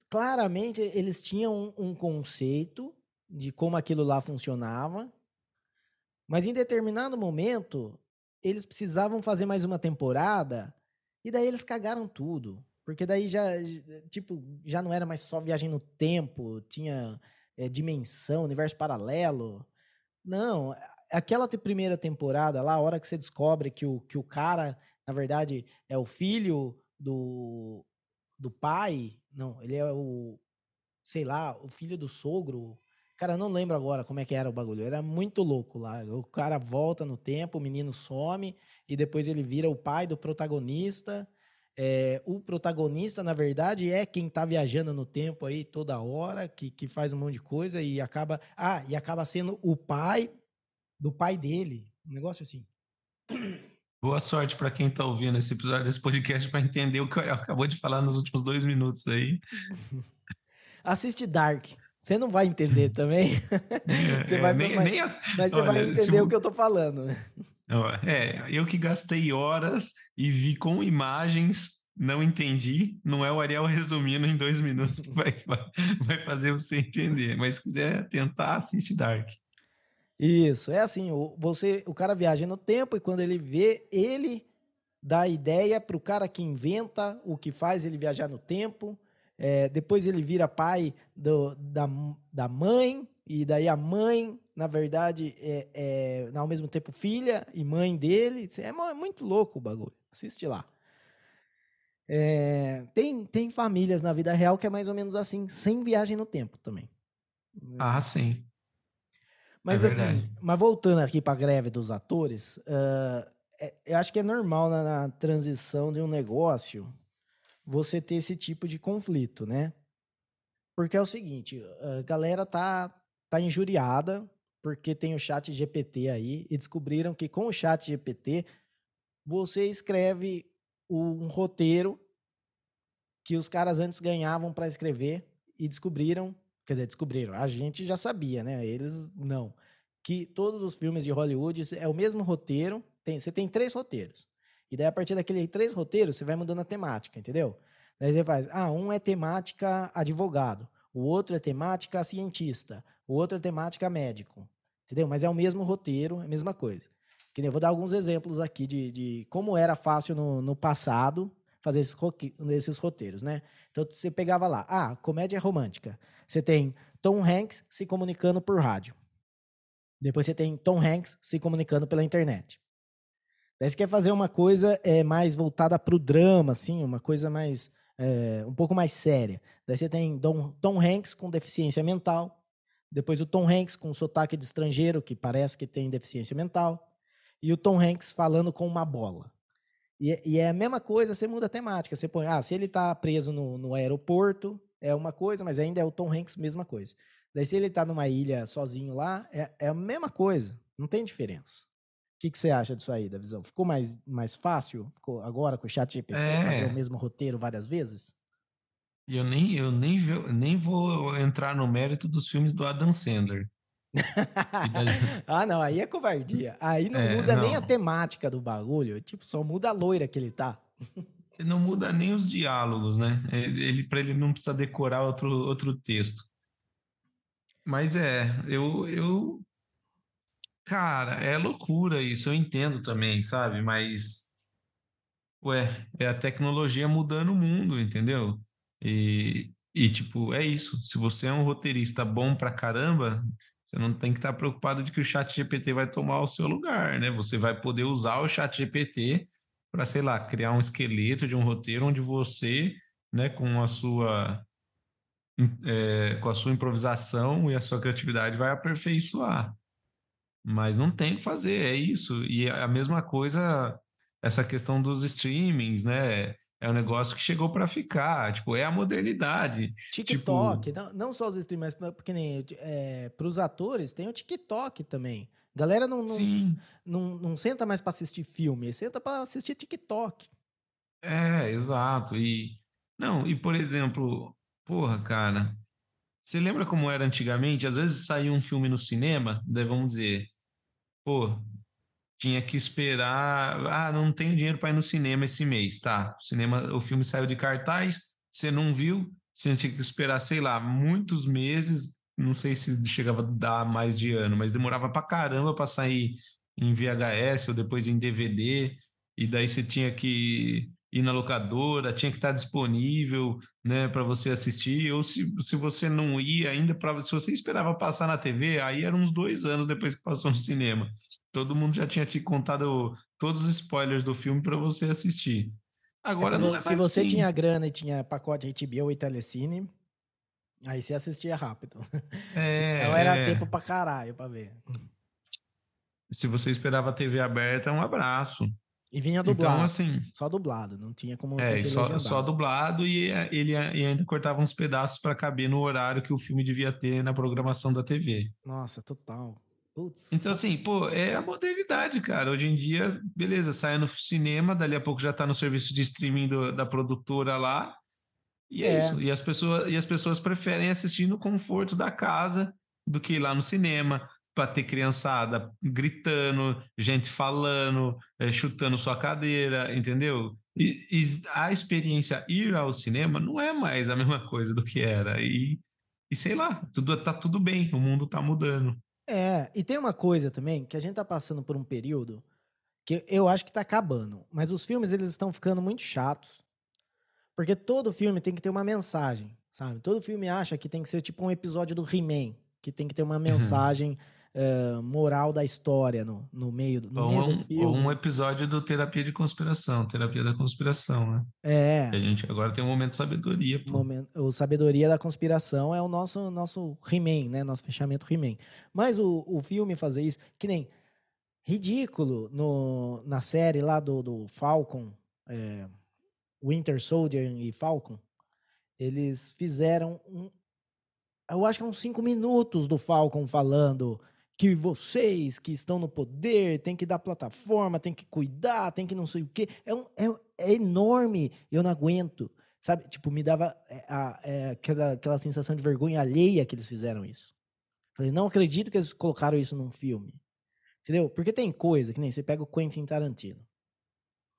Claramente, eles tinham um, um conceito de como aquilo lá funcionava, mas em determinado momento, eles precisavam fazer mais uma temporada, e daí eles cagaram tudo. Porque daí já, tipo, já não era mais só viagem no tempo, tinha é, dimensão, universo paralelo. Não, aquela primeira temporada lá, a hora que você descobre que o, que o cara, na verdade, é o filho do, do pai. Não, ele é o. Sei lá, o filho do sogro. Cara, não lembro agora como é que era o bagulho. Era muito louco lá. O cara volta no tempo, o menino some, e depois ele vira o pai do protagonista. É, o protagonista, na verdade, é quem tá viajando no tempo aí toda hora, que, que faz um monte de coisa e acaba. Ah, e acaba sendo o pai do pai dele. Um negócio assim. Boa sorte para quem está ouvindo esse episódio desse podcast para entender o que o Ariel acabou de falar nos últimos dois minutos aí. [LAUGHS] Assiste Dark. Você não vai entender [LAUGHS] também. você é, vai, nem, mas, nem as... mas você Olha, vai entender se... o que eu tô falando. É, eu que gastei horas e vi com imagens, não entendi. Não é o Ariel resumindo em dois minutos que vai, [LAUGHS] vai fazer você entender. Mas se quiser tentar, assiste Dark. Isso, é assim, o, você, o cara viaja no tempo e quando ele vê, ele da ideia para o cara que inventa, o que faz ele viajar no tempo. É, depois ele vira pai do, da, da mãe, e daí a mãe, na verdade, é, é ao mesmo tempo filha e mãe dele. É, é muito louco o bagulho. Assiste lá. É, tem, tem famílias na vida real que é mais ou menos assim, sem viagem no tempo também. Ah, sim. Mas é assim, mas voltando aqui para a greve dos atores, uh, é, eu acho que é normal na, na, transição de um negócio você ter esse tipo de conflito, né? Porque é o seguinte, a galera tá, tá injuriada porque tem o chat GPT aí e descobriram que com o chat GPT você escreve um roteiro que os caras antes ganhavam para escrever e descobriram, quer dizer, descobriram, a gente já sabia, né? Eles não. Que todos os filmes de Hollywood é o mesmo roteiro, tem, você tem três roteiros. E daí, a partir daqueles três roteiros, você vai mudando a temática, entendeu? Daí você faz, ah, um é temática advogado, o outro é temática cientista, o outro é temática médico, entendeu? Mas é o mesmo roteiro, é a mesma coisa. Que nem, eu vou dar alguns exemplos aqui de, de como era fácil no, no passado fazer esses, esses roteiros, né? Então você pegava lá, ah, comédia romântica. Você tem Tom Hanks se comunicando por rádio. Depois você tem Tom Hanks se comunicando pela internet. Daí você quer fazer uma coisa é, mais voltada para o drama, assim, uma coisa mais é, um pouco mais séria. Daí você tem Tom, Tom Hanks com deficiência mental. Depois o Tom Hanks com sotaque de estrangeiro, que parece que tem deficiência mental e o Tom Hanks falando com uma bola. E, e, é a mesma coisa, você muda a temática. Você põe, ah, se ele está preso no, no, aeroporto, é uma coisa, mas ainda é o Tom Hanks, mesma coisa. Daí, se ele está numa ilha sozinho lá, é, é, a mesma coisa. Não tem diferença. O que, que você acha disso aí, da visão? Ficou mais, mais fácil Ficou agora com o chat GPT é. fazer o mesmo roteiro várias vezes? Eu nem, eu nem, nem vou entrar no mérito dos filmes do Adam Sandler. [LAUGHS] ah, não, aí é covardia. Aí não é, muda não. nem a temática do bagulho, tipo, só muda a loira que ele tá. [LAUGHS] não muda nem os diálogos, né? Ele para ele não precisa decorar outro, outro texto. Mas é, eu eu cara, é loucura isso, eu entendo também, sabe? Mas ué, é a tecnologia mudando o mundo, entendeu? E, e tipo, é isso. Se você é um roteirista bom pra caramba, você não tem que estar preocupado de que o chat GPT vai tomar o seu lugar, né? Você vai poder usar o chat GPT para, sei lá, criar um esqueleto de um roteiro onde você, né, com a sua é, com a sua improvisação e a sua criatividade vai aperfeiçoar. Mas não tem o que fazer, é isso. E a mesma coisa, essa questão dos streamings, né? é um negócio que chegou para ficar, tipo, é a modernidade. TikTok, tipo... não, não só os streamers, porque nem é, para os atores tem o TikTok também. Galera não, não, não, não, senta mais para assistir filme, senta para assistir TikTok. É, exato. E não, e por exemplo, porra, cara, você lembra como era antigamente? Às vezes saía um filme no cinema, daí vamos dizer, pô, tinha que esperar. Ah, não tenho dinheiro para ir no cinema esse mês, tá? O cinema, o filme saiu de cartaz, você não viu, você tinha que esperar, sei lá, muitos meses. Não sei se chegava a dar mais de ano, mas demorava para caramba para sair em VHS ou depois em DVD. E daí você tinha que ir na locadora, tinha que estar disponível, né, para você assistir, ou se, se você não ia ainda, para se você esperava passar na TV, aí eram uns dois anos depois que passou no cinema. Todo mundo já tinha te contado todos os spoilers do filme para você assistir. Agora se, não é se você assim. tinha grana e tinha pacote HBO e Telecine, aí você assistia rápido. [LAUGHS] É, não era é. tempo para caralho para ver. Se você esperava a TV aberta, um abraço. E vinha então, dublado. Então, assim. Só dublado, não tinha como é, só, só dublado e ele e ainda cortava uns pedaços para caber no horário que o filme devia ter na programação da TV. Nossa, total. Putz. Então, assim, pô, é a modernidade, cara. Hoje em dia, beleza, sai no cinema, dali a pouco já tá no serviço de streaming do, da produtora lá. E é, é, isso. E as, pessoas, e as pessoas preferem assistir no conforto da casa do que ir lá no cinema para ter criançada gritando, gente falando, é, chutando sua cadeira, entendeu? E, e, a experiência ir ao cinema não é mais a [LAUGHS] mesma coisa do que era. E, e sei lá, tudo tá tudo bem, o mundo tá mudando. É, e tem uma coisa também, que a gente tá passando por um período que eu acho que tá acabando. Mas os filmes, eles estão ficando muito chatos. Porque todo filme tem que ter uma mensagem, sabe? Todo filme acha que tem que ser tipo um episódio do He-Man, que tem que ter uma mensagem uh, moral da história no, no meio, no ou, meio um, do filme. ou um episódio do Terapia de Conspiração, Terapia da Conspiração, né? É. Que a gente agora tem um momento de sabedoria. Pô. Momento, o Sabedoria da Conspiração é o nosso, nosso He-Man, né? Nosso fechamento He-Man. Mas o, o filme fazer isso, que nem ridículo no, na série lá do, do Falcon, é, Winter Soldier e Falcon, eles fizeram um. Eu acho que é uns cinco minutos do Falcon falando que vocês que estão no poder tem que dar plataforma, tem que cuidar, tem que não sei o quê. É, um, é, é enorme, eu não aguento. Sabe? Tipo, me dava é, a, é, aquela, aquela sensação de vergonha alheia que eles fizeram isso. Falei, não acredito que eles colocaram isso num filme. Entendeu? Porque tem coisa, que nem você pega o Quentin Tarantino.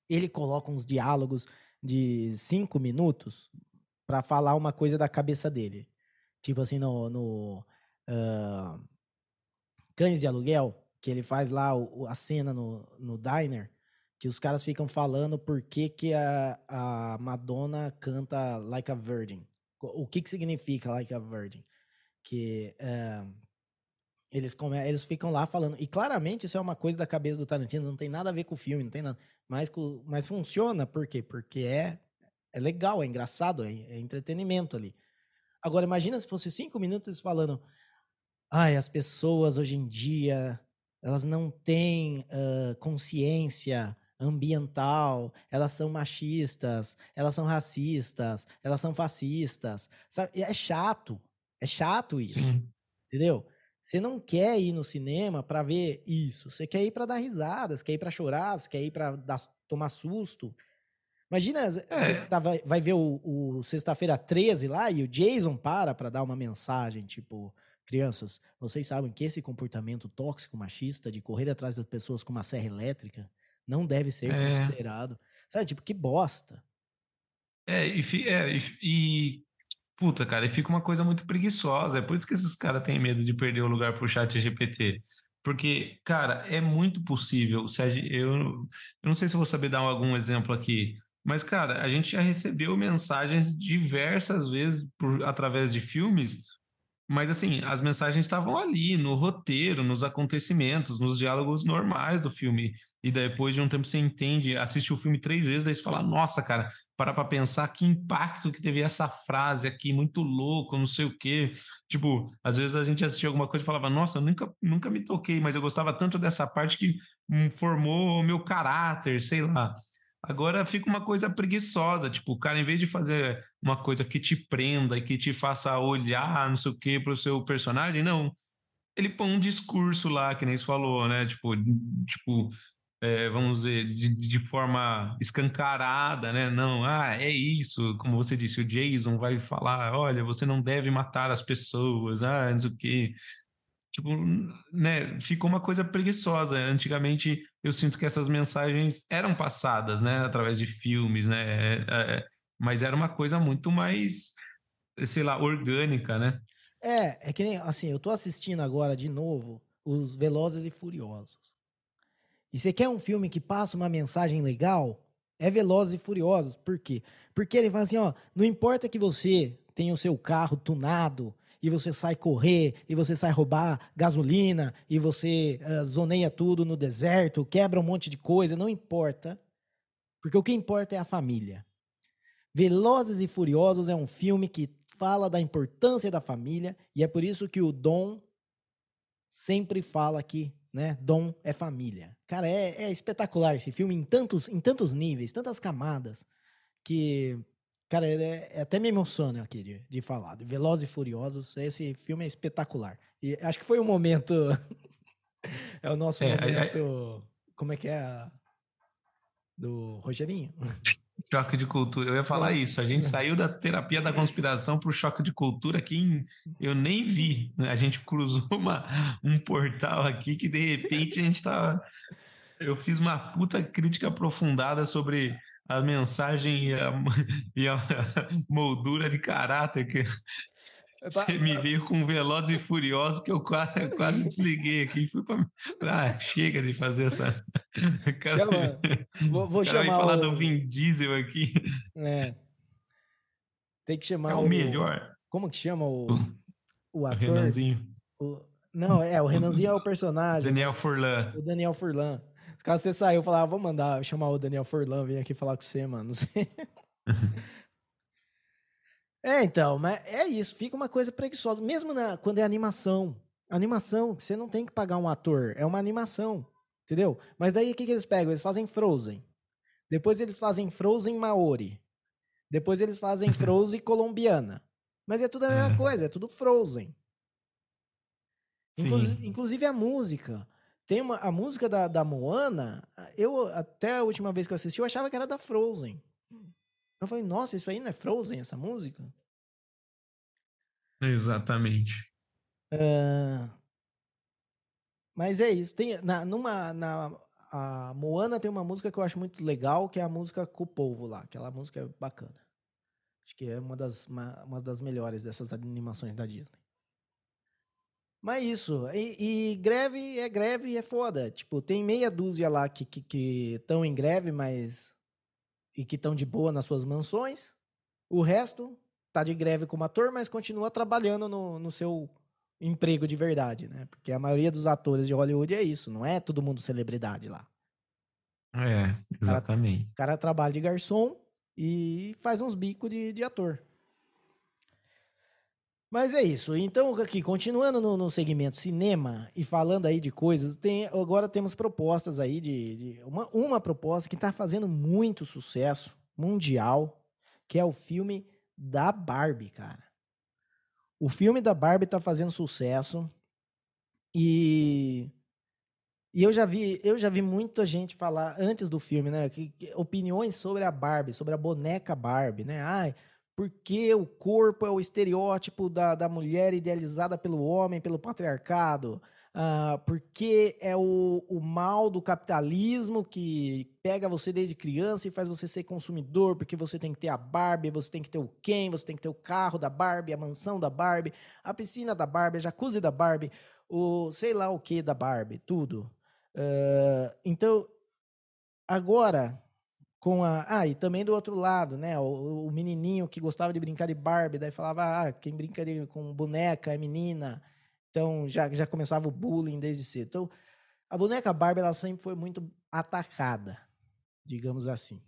Ele coloca uns diálogos de cinco minutos para falar uma coisa da cabeça dele. Tipo assim, no, no uh, Cães de Aluguel, que ele faz lá o, a cena no, no diner, que os caras ficam falando por que, que a, a Madonna canta Like a Virgin. O que, que significa Like a Virgin? Que uh, eles, come, eles ficam lá falando. E claramente isso é uma coisa da cabeça do Tarantino, não tem nada a ver com o filme, não tem nada. Mas, mas funciona, por quê? Porque é, é legal, é engraçado, é, é entretenimento ali. Agora, imagina se fosse cinco minutos falando. Ai, as pessoas hoje em dia, elas não têm uh, consciência ambiental, elas são machistas, elas são racistas, elas são fascistas. Sabe? É chato. É chato isso. Sim. Entendeu? Você não quer ir no cinema para ver isso. Você quer ir para dar risadas, quer ir para chorar, você quer ir para tomar susto. Imagina, é. você tá, vai, vai ver o, o Sexta-feira 13 lá e o Jason para para dar uma mensagem, tipo, crianças, vocês sabem que esse comportamento tóxico, machista, de correr atrás das pessoas com uma serra elétrica, não deve ser é. considerado. Sabe, tipo, que bosta. É, e, é, e, e Puta, cara, e fica uma coisa muito preguiçosa. É por isso que esses caras têm medo de perder o lugar pro chat GPT. Porque, cara, é muito possível. Se a, eu, eu não sei se vou saber dar algum exemplo aqui, mas, cara, a gente já recebeu mensagens diversas vezes por, através de filmes, mas, assim, as mensagens estavam ali, no roteiro, nos acontecimentos, nos diálogos normais do filme. E depois de um tempo você entende, assiste o filme três vezes, daí você fala, nossa, cara, para pensar que impacto que teve essa frase aqui, muito louco, não sei o quê. Tipo, às vezes a gente assistia alguma coisa e falava, nossa, eu nunca, nunca me toquei, mas eu gostava tanto dessa parte que hum, formou o meu caráter, sei lá. Agora fica uma coisa preguiçosa, tipo, o cara, em vez de fazer uma coisa que te prenda e que te faça olhar, não sei o quê, para o seu personagem, não. Ele põe um discurso lá, que nem você falou, né? Tipo, tipo é, vamos dizer, de, de, forma escancarada, né? Não, ah, é isso, como você disse, o Jason vai falar, olha, você não deve matar as pessoas, ah, não sei o quê. Tipo, né, ficou uma coisa preguiçosa. Antigamente, eu sinto que essas mensagens eram passadas, né, através de filmes, né, é, é, mas era uma coisa muito mais, sei lá, orgânica, né? É, é que nem, assim, eu tô assistindo agora de novo os Velozes e Furiosos. E você quer um filme que passa uma mensagem legal? É Velozes e Furiosos. Por quê? Porque ele fala assim, ó, não importa que você tenha o seu carro tunado e você sai correr e você sai roubar gasolina e você uh, zoneia tudo no deserto, quebra um monte de coisa, não importa. Porque o que importa é a família. Velozes e Furiosos é um filme que fala da importância da família e é por isso que o Dom sempre fala que né? Dom é família. Cara, é, é, espetacular esse filme em tantos, em tantos níveis, tantas camadas, que, cara, é, é até me emociona aqui de, de falar. Velozes e Furiosos, esse filme é espetacular. E acho que foi um momento. [LAUGHS] é o nosso é, momento. Como é que é? Do Rogerinho? [LAUGHS] Choque de cultura. Eu ia falar é. isso. A gente saiu da terapia da conspiração para o choque de cultura que eu nem vi. A gente cruzou uma, um portal aqui que de repente a gente tá. Eu fiz uma puta crítica aprofundada sobre a mensagem e a, [LAUGHS] e a [LAUGHS] moldura de caráter que Você me veio com Veloz e Furioso que eu quase, [LAUGHS] quase desliguei aqui. Fui pra... Ah, chega de fazer essa. Cara, Chama, vou, vou cara chamar. falar o... do Vin Diesel aqui. É. Tem que chamar. É o, o... melhor. Como que chama o, o ator? O Renanzinho. O... Não, é, o Renanzinho é o personagem. Daniel Furlan. O Daniel Furlan. Caso você saiu, eu falava, ah, vou mandar chamar o Daniel Furlan, vir aqui falar com você, mano. [LAUGHS] é, então, mas é isso, fica uma coisa preguiçosa. Mesmo na, quando é animação. Animação, você não tem que pagar um ator, é uma animação. Entendeu? Mas daí o que, que eles pegam? Eles fazem Frozen. Depois eles fazem Frozen Maori. Depois eles fazem [LAUGHS] Frozen colombiana. Mas é tudo a mesma coisa, é tudo Frozen. Inclu inclusive a música. Tem uma, a música da, da Moana, eu até a última vez que eu assisti, eu achava que era da Frozen. Eu falei, nossa, isso aí não é Frozen, essa música? Exatamente. Uh, mas é isso. Tem, na, numa, na, a Moana tem uma música que eu acho muito legal, que é a música com o povo lá. Aquela música é bacana. Acho que é uma das, uma, uma das melhores dessas animações da Disney. Mas isso, e, e, greve é greve e é foda. Tipo, tem meia dúzia lá que estão que, que em greve, mas. e que estão de boa nas suas mansões. O resto tá de greve como ator, mas continua trabalhando no, no seu emprego de verdade, né? Porque a maioria dos atores de Hollywood é isso, não é todo mundo celebridade lá. É, exatamente. O cara, cara trabalha de garçom e faz uns bicos de, de ator. Mas é isso. Então, aqui, continuando no, no, segmento cinema e falando aí de coisas, tem, agora temos propostas aí de. de uma, uma proposta que está fazendo muito sucesso mundial, que é o filme da Barbie, cara. O filme da Barbie está fazendo sucesso e e eu já vi, eu já vi muita gente falar antes do filme, né, que, que, opiniões sobre a Barbie, sobre a boneca Barbie, né? Ai, porque o corpo é o estereótipo da, da mulher idealizada pelo homem, pelo patriarcado. Uh, porque é o, o mal do capitalismo que pega você desde criança e faz você ser consumidor, porque você tem que ter a Barbie, você tem que ter o Ken, você tem que ter o carro da Barbie, a mansão da Barbie, a piscina da Barbie, a jacuzzi da Barbie, o sei lá o que da Barbie, tudo. Uh, então, agora, com a. Ah, e também do outro lado, né? O, o, menininho que gostava de brincar de Barbie, daí falava, ah, quem brinca de, com boneca é menina. Então já, já começava o bullying desde cedo. Então, a boneca Barbie ela sempre foi muito atacada, digamos assim.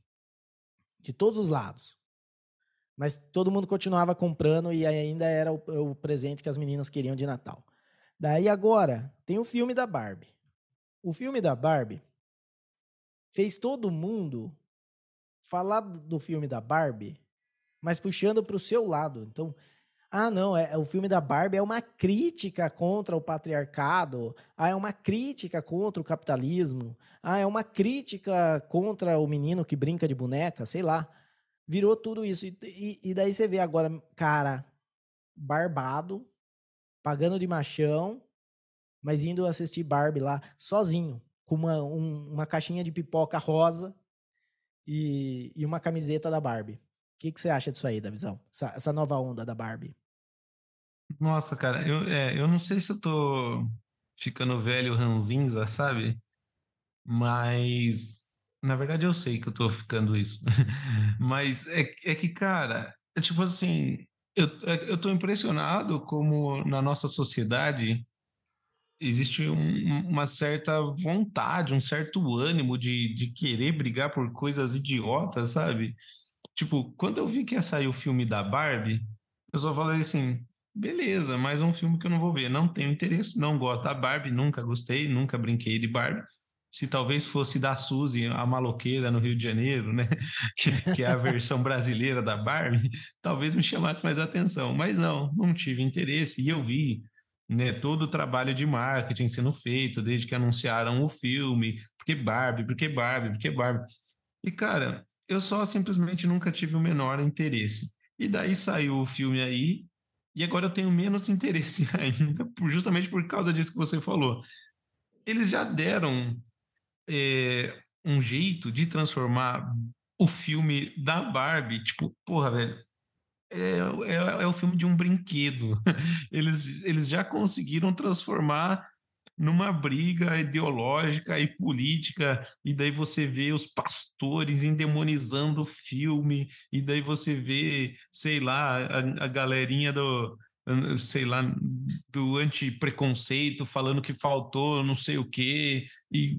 De todos os lados. Mas todo mundo continuava comprando e ainda era o, o presente que as meninas queriam de Natal. Daí agora, tem o filme da Barbie. O filme da Barbie fez todo mundo falar do filme da Barbie, mas puxando para o seu lado. Então, ah, não, é, o filme da Barbie é uma crítica contra o patriarcado, ah, é uma crítica contra o capitalismo, ah, é uma crítica contra o menino que brinca de boneca, sei lá. Virou tudo isso. E, e, e daí você vê agora, cara, barbado, pagando de machão, mas indo assistir Barbie lá sozinho, com uma, um, uma caixinha de pipoca rosa e, e uma camiseta da Barbie. O que, que você acha disso aí, da visão? Essa, essa, nova onda da Barbie? Nossa, cara, eu, é, eu não sei se eu tô ficando velho ranzinza, sabe? Mas, na verdade, eu sei que eu tô ficando isso. [LAUGHS] Mas é, é que, cara, é tipo assim, eu, é, eu tô impressionado como na nossa sociedade existe um, uma certa vontade, um certo ânimo de, de querer brigar por coisas idiotas, sabe? Tipo, quando eu vi que ia sair o filme da Barbie, eu só falei assim: beleza, mais um filme que eu não vou ver. Não tenho interesse, não gosto da Barbie, nunca gostei, nunca brinquei de Barbie. Se talvez fosse da Suzy, a maloqueira no Rio de Janeiro, né? [LAUGHS] Que, é a versão brasileira da Barbie, talvez me chamasse mais atenção. Mas não, não tive interesse. E eu vi né, todo o trabalho de marketing sendo feito desde que anunciaram o filme, porque Barbie, porque Barbie, porque Barbie. E cara, eu só simplesmente nunca tive o menor interesse. E daí saiu o filme aí, e agora eu tenho menos [LAUGHS] interesse ainda, justamente por causa disso que você falou. Eles já deram é, um jeito de transformar o filme da Barbie, tipo, porra, velho, é, é, é o filme de um brinquedo. [LAUGHS] Eles, eles já conseguiram transformar numa briga ideológica e política, e daí você vê os pastores endemonizando o filme, e daí você vê, sei lá, a, a galerinha do, sei lá, do anti-preconceito, falando que faltou não sei o quê. E,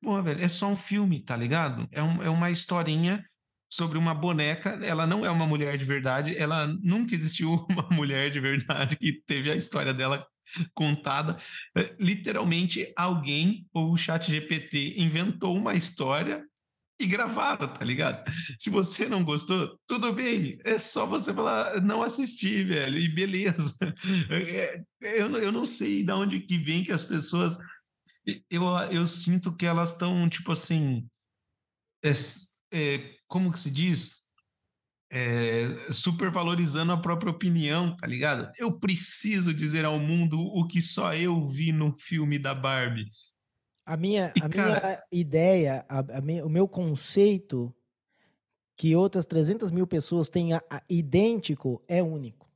pô, velho, é só um filme, tá ligado? É, um, é uma historinha sobre uma boneca. Ela não é uma mulher de verdade, ela nunca existiu [LAUGHS] uma mulher de verdade que teve a história dela contada. É, literalmente, alguém, ou o chat GPT, inventou uma história e gravaram, tá ligado? Se você não gostou, tudo bem, é só você falar, não assistir, velho, e beleza. É, [LAUGHS] eu, eu não sei de onde que vem que as pessoas. Eu, eu sinto que elas estão, tipo assim. É, é, como que se diz? É, supervalorizando a própria opinião, tá ligado? Eu preciso dizer ao mundo o que só eu vi no filme da Barbie. A minha, a cara, minha ideia, a, a minha, o meu conceito que outras 300 mil pessoas têm a, a, idêntico é único.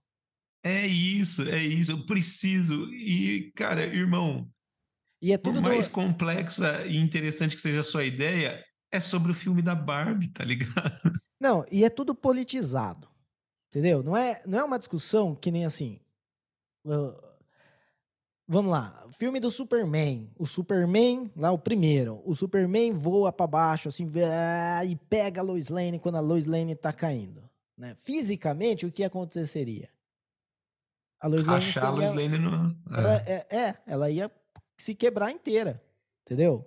É isso, é isso. Eu preciso. E, cara, irmão, e é tudo por mais do... complexa e interessante que seja a sua ideia, é sobre o filme da Barbie, tá ligado? Não, e é tudo politizado. Entendeu? Não é, não é uma discussão que nem assim. Vamos lá, filme do Superman. O Superman, lá o primeiro, o Superman voa para baixo assim e pega a Lois Lane quando a Lois Lane tá caindo, né? Fisicamente, o que aconteceria? A Lois Lane, seria, a Lois Lane no... é. Ela, é, é, ela ia se quebrar inteira, entendeu?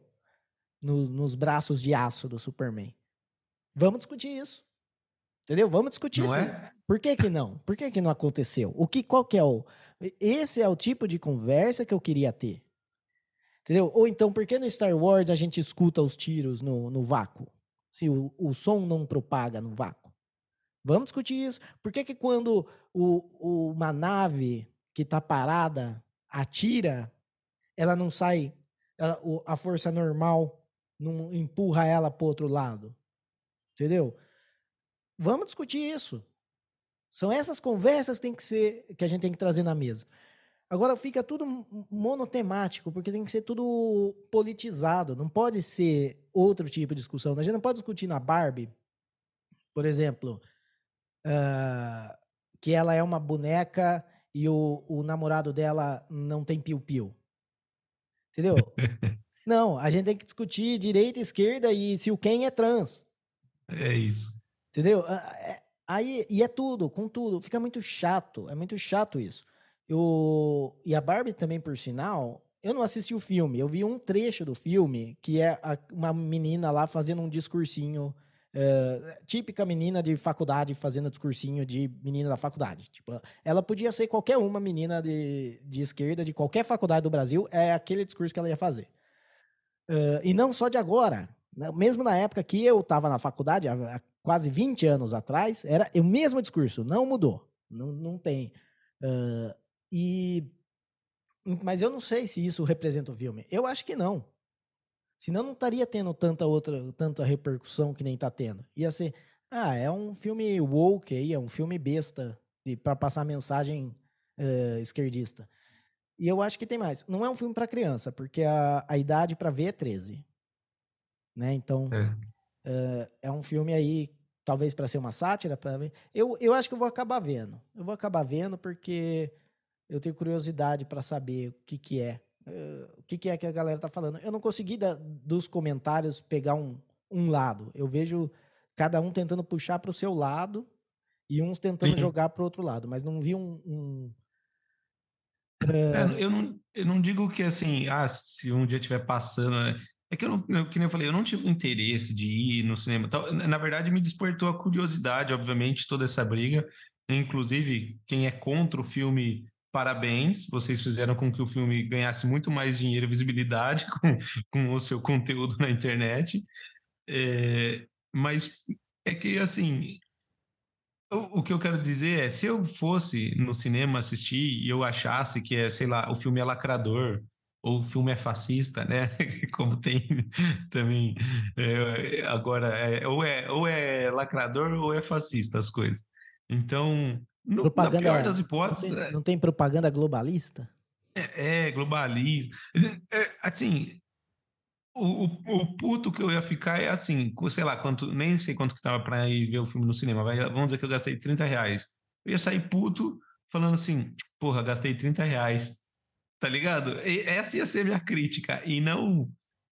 No, nos braços de aço do Superman. Vamos discutir isso. Entendeu? Vamos discutir não isso. É? Por que que não? Por que que não aconteceu? O que qual que é o esse é o tipo de conversa que eu queria ter. Entendeu? Ou então, por que no Star Wars a gente escuta os tiros no, no vácuo? Se o, o som não propaga no vácuo. Vamos discutir isso. Por que, que quando o, uma nave que está parada atira, ela não sai, ela, o, a força normal não empurra ela para outro lado? Entendeu? Vamos discutir isso. São essas conversas que, tem que, ser, que a gente tem que trazer na mesa. Agora fica tudo monotemático, porque tem que ser tudo politizado. Não pode ser outro tipo de discussão. A gente não pode discutir na Barbie, por exemplo, uh, que ela é uma boneca e o, o namorado dela não tem piu-piu. Entendeu? [LAUGHS] não, a gente tem que discutir direita, esquerda e se o quem é trans. É isso. Entendeu? Ah, é, Aí, e é tudo, com tudo. Fica muito chato. É muito chato isso. Eu, e a Barbie também, por sinal, eu não assisti o filme. Eu vi um trecho do filme que é a, uma menina lá fazendo um discursinho. Uh, típica menina de faculdade fazendo discursinho de menina da faculdade. Tipo, ela podia ser qualquer uma menina de, de esquerda de qualquer faculdade do Brasil, é aquele discurso que ela ia fazer. Uh, e não só de agora. Né? Mesmo na época que eu estava na faculdade, há quase 20 anos atrás, era o mesmo discurso, não mudou. Não, não tem. Uh, e, mas eu não sei se isso representa o filme. Eu acho que não. Senão não estaria tendo tanta outra, tanta repercussão que nem está tendo. Ia ser, ah, é um filme woke aí, é um filme besta para passar mensagem uh, esquerdista. E eu acho que tem mais. Não é um filme para criança, porque a, a idade para ver é 13. Né? Então, é. Uh, é um filme aí, talvez para ser uma sátira, para eu, eu acho que eu vou acabar vendo. Eu vou acabar vendo porque eu tenho curiosidade para saber o que que é, uh, o que que é que a galera tá falando. Eu não consegui da, dos comentários pegar um, um lado. Eu vejo cada um tentando puxar para o seu lado e uns tentando Sim. jogar para o outro lado, mas não vi um, um. É, eu, não, eu não digo que assim, ah, se um dia estiver passando, né? É que eu não, que nem eu falei, eu não tive interesse de ir no cinema. Então, na verdade, me despertou a curiosidade, obviamente, toda essa briga. Inclusive, quem é contra o filme, parabéns. Vocês fizeram com que o filme ganhasse muito mais dinheiro e visibilidade [LAUGHS] com, com o seu conteúdo na internet. É, mas é que, assim, o, o, que eu quero dizer é, se eu fosse no cinema assistir e eu achasse que é, sei lá, o filme é lacrador, ou o filme é fascista, né? [LAUGHS] Como tem [LAUGHS] também é, agora, é, ou, é, ou é lacrador ou é fascista as coisas. Então, no, propaganda, na pior das hipóteses. Não tem, não tem propaganda globalista? É, é globalismo. É, assim, o, o, puto que eu ia ficar é assim, sei lá, quanto, nem sei quanto que tava para ir ver o filme no cinema. Vamos dizer que eu gastei 30 reais. Eu ia sair puto falando assim, porra, gastei 30 reais. Tá ligado? E essa ia ser minha crítica. E não,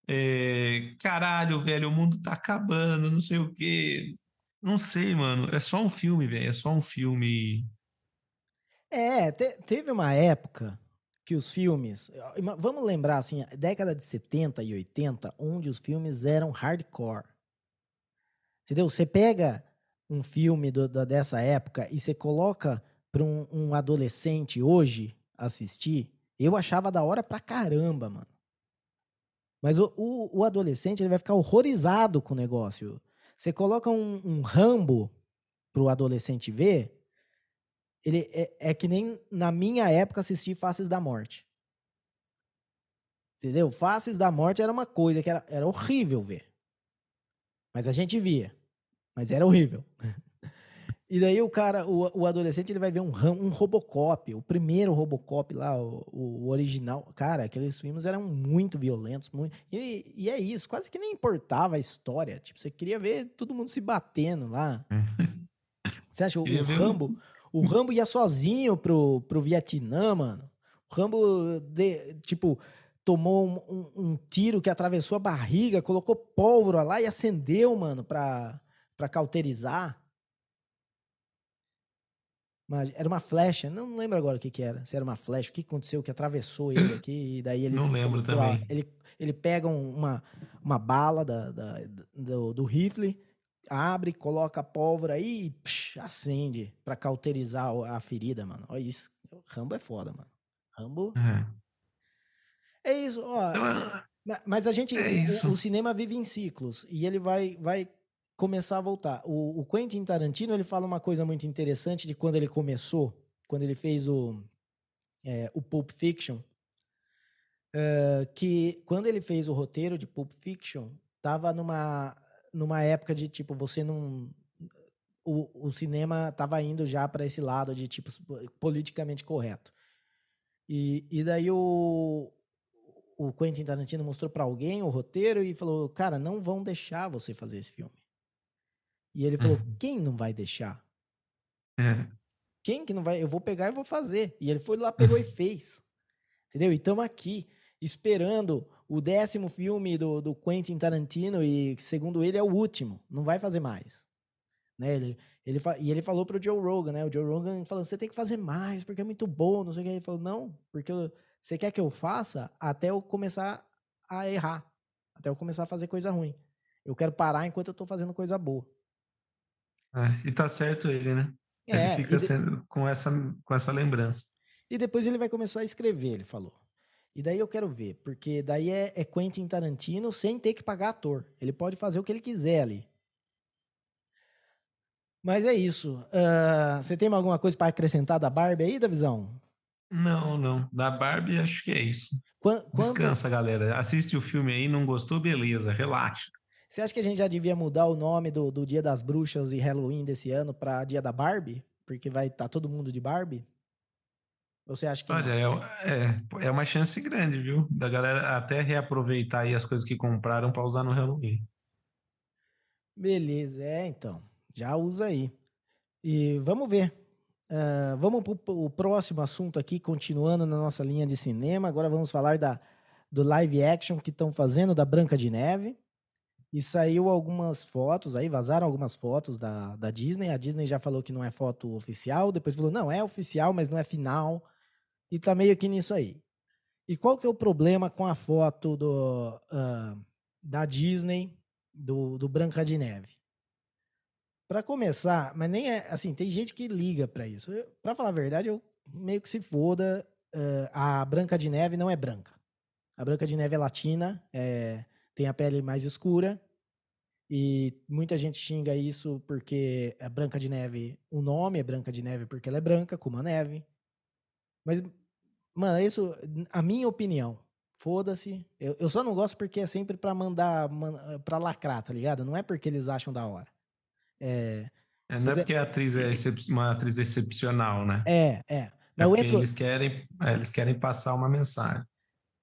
é, caralho, velho, o mundo tá acabando, não sei o quê. Não sei, mano. É só um filme, velho. É só um filme. É, te, teve uma época que os filmes. Vamos lembrar, assim, década de 70 e 80, onde os filmes eram hardcore. Entendeu? Você pega um filme do, da, dessa época e você coloca para um, um, adolescente hoje assistir, eu achava da hora pra caramba, mano. Mas o, o, o adolescente ele vai ficar horrorizado com o negócio. Você coloca um, um Rambo pro adolescente ver, ele é, é que nem na minha época assistir Faces da Morte. Entendeu? Faces da Morte era uma coisa que era, era horrível ver. Mas a gente via. Mas era horrível. [LAUGHS] E daí o cara, o, o adolescente, ele vai ver um, um Robocop, o primeiro Robocop lá, o, o original. Cara, aqueles filmes eram muito violentos. Muito, e, e é isso, quase que nem importava a história. Tipo, você queria ver todo mundo se batendo lá. [LAUGHS] você acha, o, o Rambo... O Rambo ia sozinho pro, pro Vietnã, mano. O Rambo, de, tipo, tomou um, um, um, tiro que atravessou a barriga, colocou pólvora lá e acendeu, mano, pra, pra cauterizar. Mas era uma flecha, não lembro agora o que que era. Se era uma flecha, o que aconteceu, que atravessou ele aqui, e daí ele... Não lembro também. Ele, ele pega uma, uma bala da, da do, do rifle, abre, coloca a pólvora aí e psh, acende para cauterizar a ferida, mano. Olha isso. Rambo é foda, mano. Rambo. É, é isso, ó. Mas a gente. É o, o, cinema vive em ciclos e ele vai, vai começar a voltar. O, o, Quentin Tarantino ele fala uma coisa muito interessante de quando ele começou, quando ele fez o, é, o Pulp Fiction. Uh, que quando ele fez o roteiro de Pulp Fiction, tava numa numa época de tipo, você não. O, o cinema estava indo já para esse lado de tipo politicamente correto. E, e daí o, o Quentin Tarantino mostrou para alguém o roteiro e falou: Cara, não vão deixar você fazer esse filme. E ele falou: uhum. Quem não vai deixar? É. Quem que não vai? Eu vou pegar e vou fazer. E ele foi lá, pegou e [LAUGHS] fez. Entendeu? E estamos aqui esperando o décimo filme do, do Quentin Tarantino e, segundo ele, é o último. Não vai fazer mais. Né? Ele, ele, e ele falou pro Joe Rogan, né? O Joe Rogan falando, você tem que fazer mais, porque é muito bom, não sei o que. Ele falou, não, porque você quer que eu faça até eu começar a errar. Até eu começar a fazer coisa ruim. Eu quero parar enquanto eu tô fazendo coisa boa. É, e tá certo ele, né? É, ele fica de... sendo com essa, com essa lembrança. E depois ele vai começar a escrever, ele falou. E daí eu quero ver, porque daí é, é Quentin Tarantino sem ter que pagar ator. Ele pode fazer o que ele quiser ali. Mas é isso. Uh, você tem alguma coisa para acrescentar da Barbie aí, Davizão? Não, não. Da Barbie acho que é isso. Quantas... Descansa, galera. Assiste o filme aí, não gostou? Beleza, relaxa. Você acha que a gente já devia mudar o nome do, do Dia das Bruxas e Halloween desse ano para Dia da Barbie? Porque vai estar tá todo mundo de Barbie? Você acha que. Olha, é, é, é uma chance grande, viu? Da galera até reaproveitar aí as coisas que compraram para usar no Halloween. Beleza, é, então. Já usa aí. E vamos ver. Uh, vamos para o próximo assunto aqui, continuando na nossa linha de cinema. Agora vamos falar da, do live action que estão fazendo da Branca de Neve. E saiu algumas fotos aí, vazaram algumas fotos da, da Disney. A Disney já falou que não é foto oficial, depois falou, não, é oficial, mas não é final. E tá meio que nisso aí. E qual que é o problema com a foto do, uh, da Disney do, do Branca de Neve? Para começar, mas nem é assim, tem gente que liga para isso. Para falar a verdade, eu meio que se foda. Uh, a Branca de Neve não é branca. A Branca de Neve é latina, é, tem a pele mais escura. E muita gente xinga isso porque a Branca de Neve, o nome é Branca de Neve porque ela é branca, como a neve. Mas, mano, isso, a minha opinião. Foda-se. Eu, eu só não gosto porque é sempre pra mandar, man, pra lacrar, tá ligado? Não é porque eles acham da hora. É, É, não é porque a atriz é uma atriz excepcional, né? É, é. é Mas é entro... eles, querem, é, eles querem passar uma mensagem.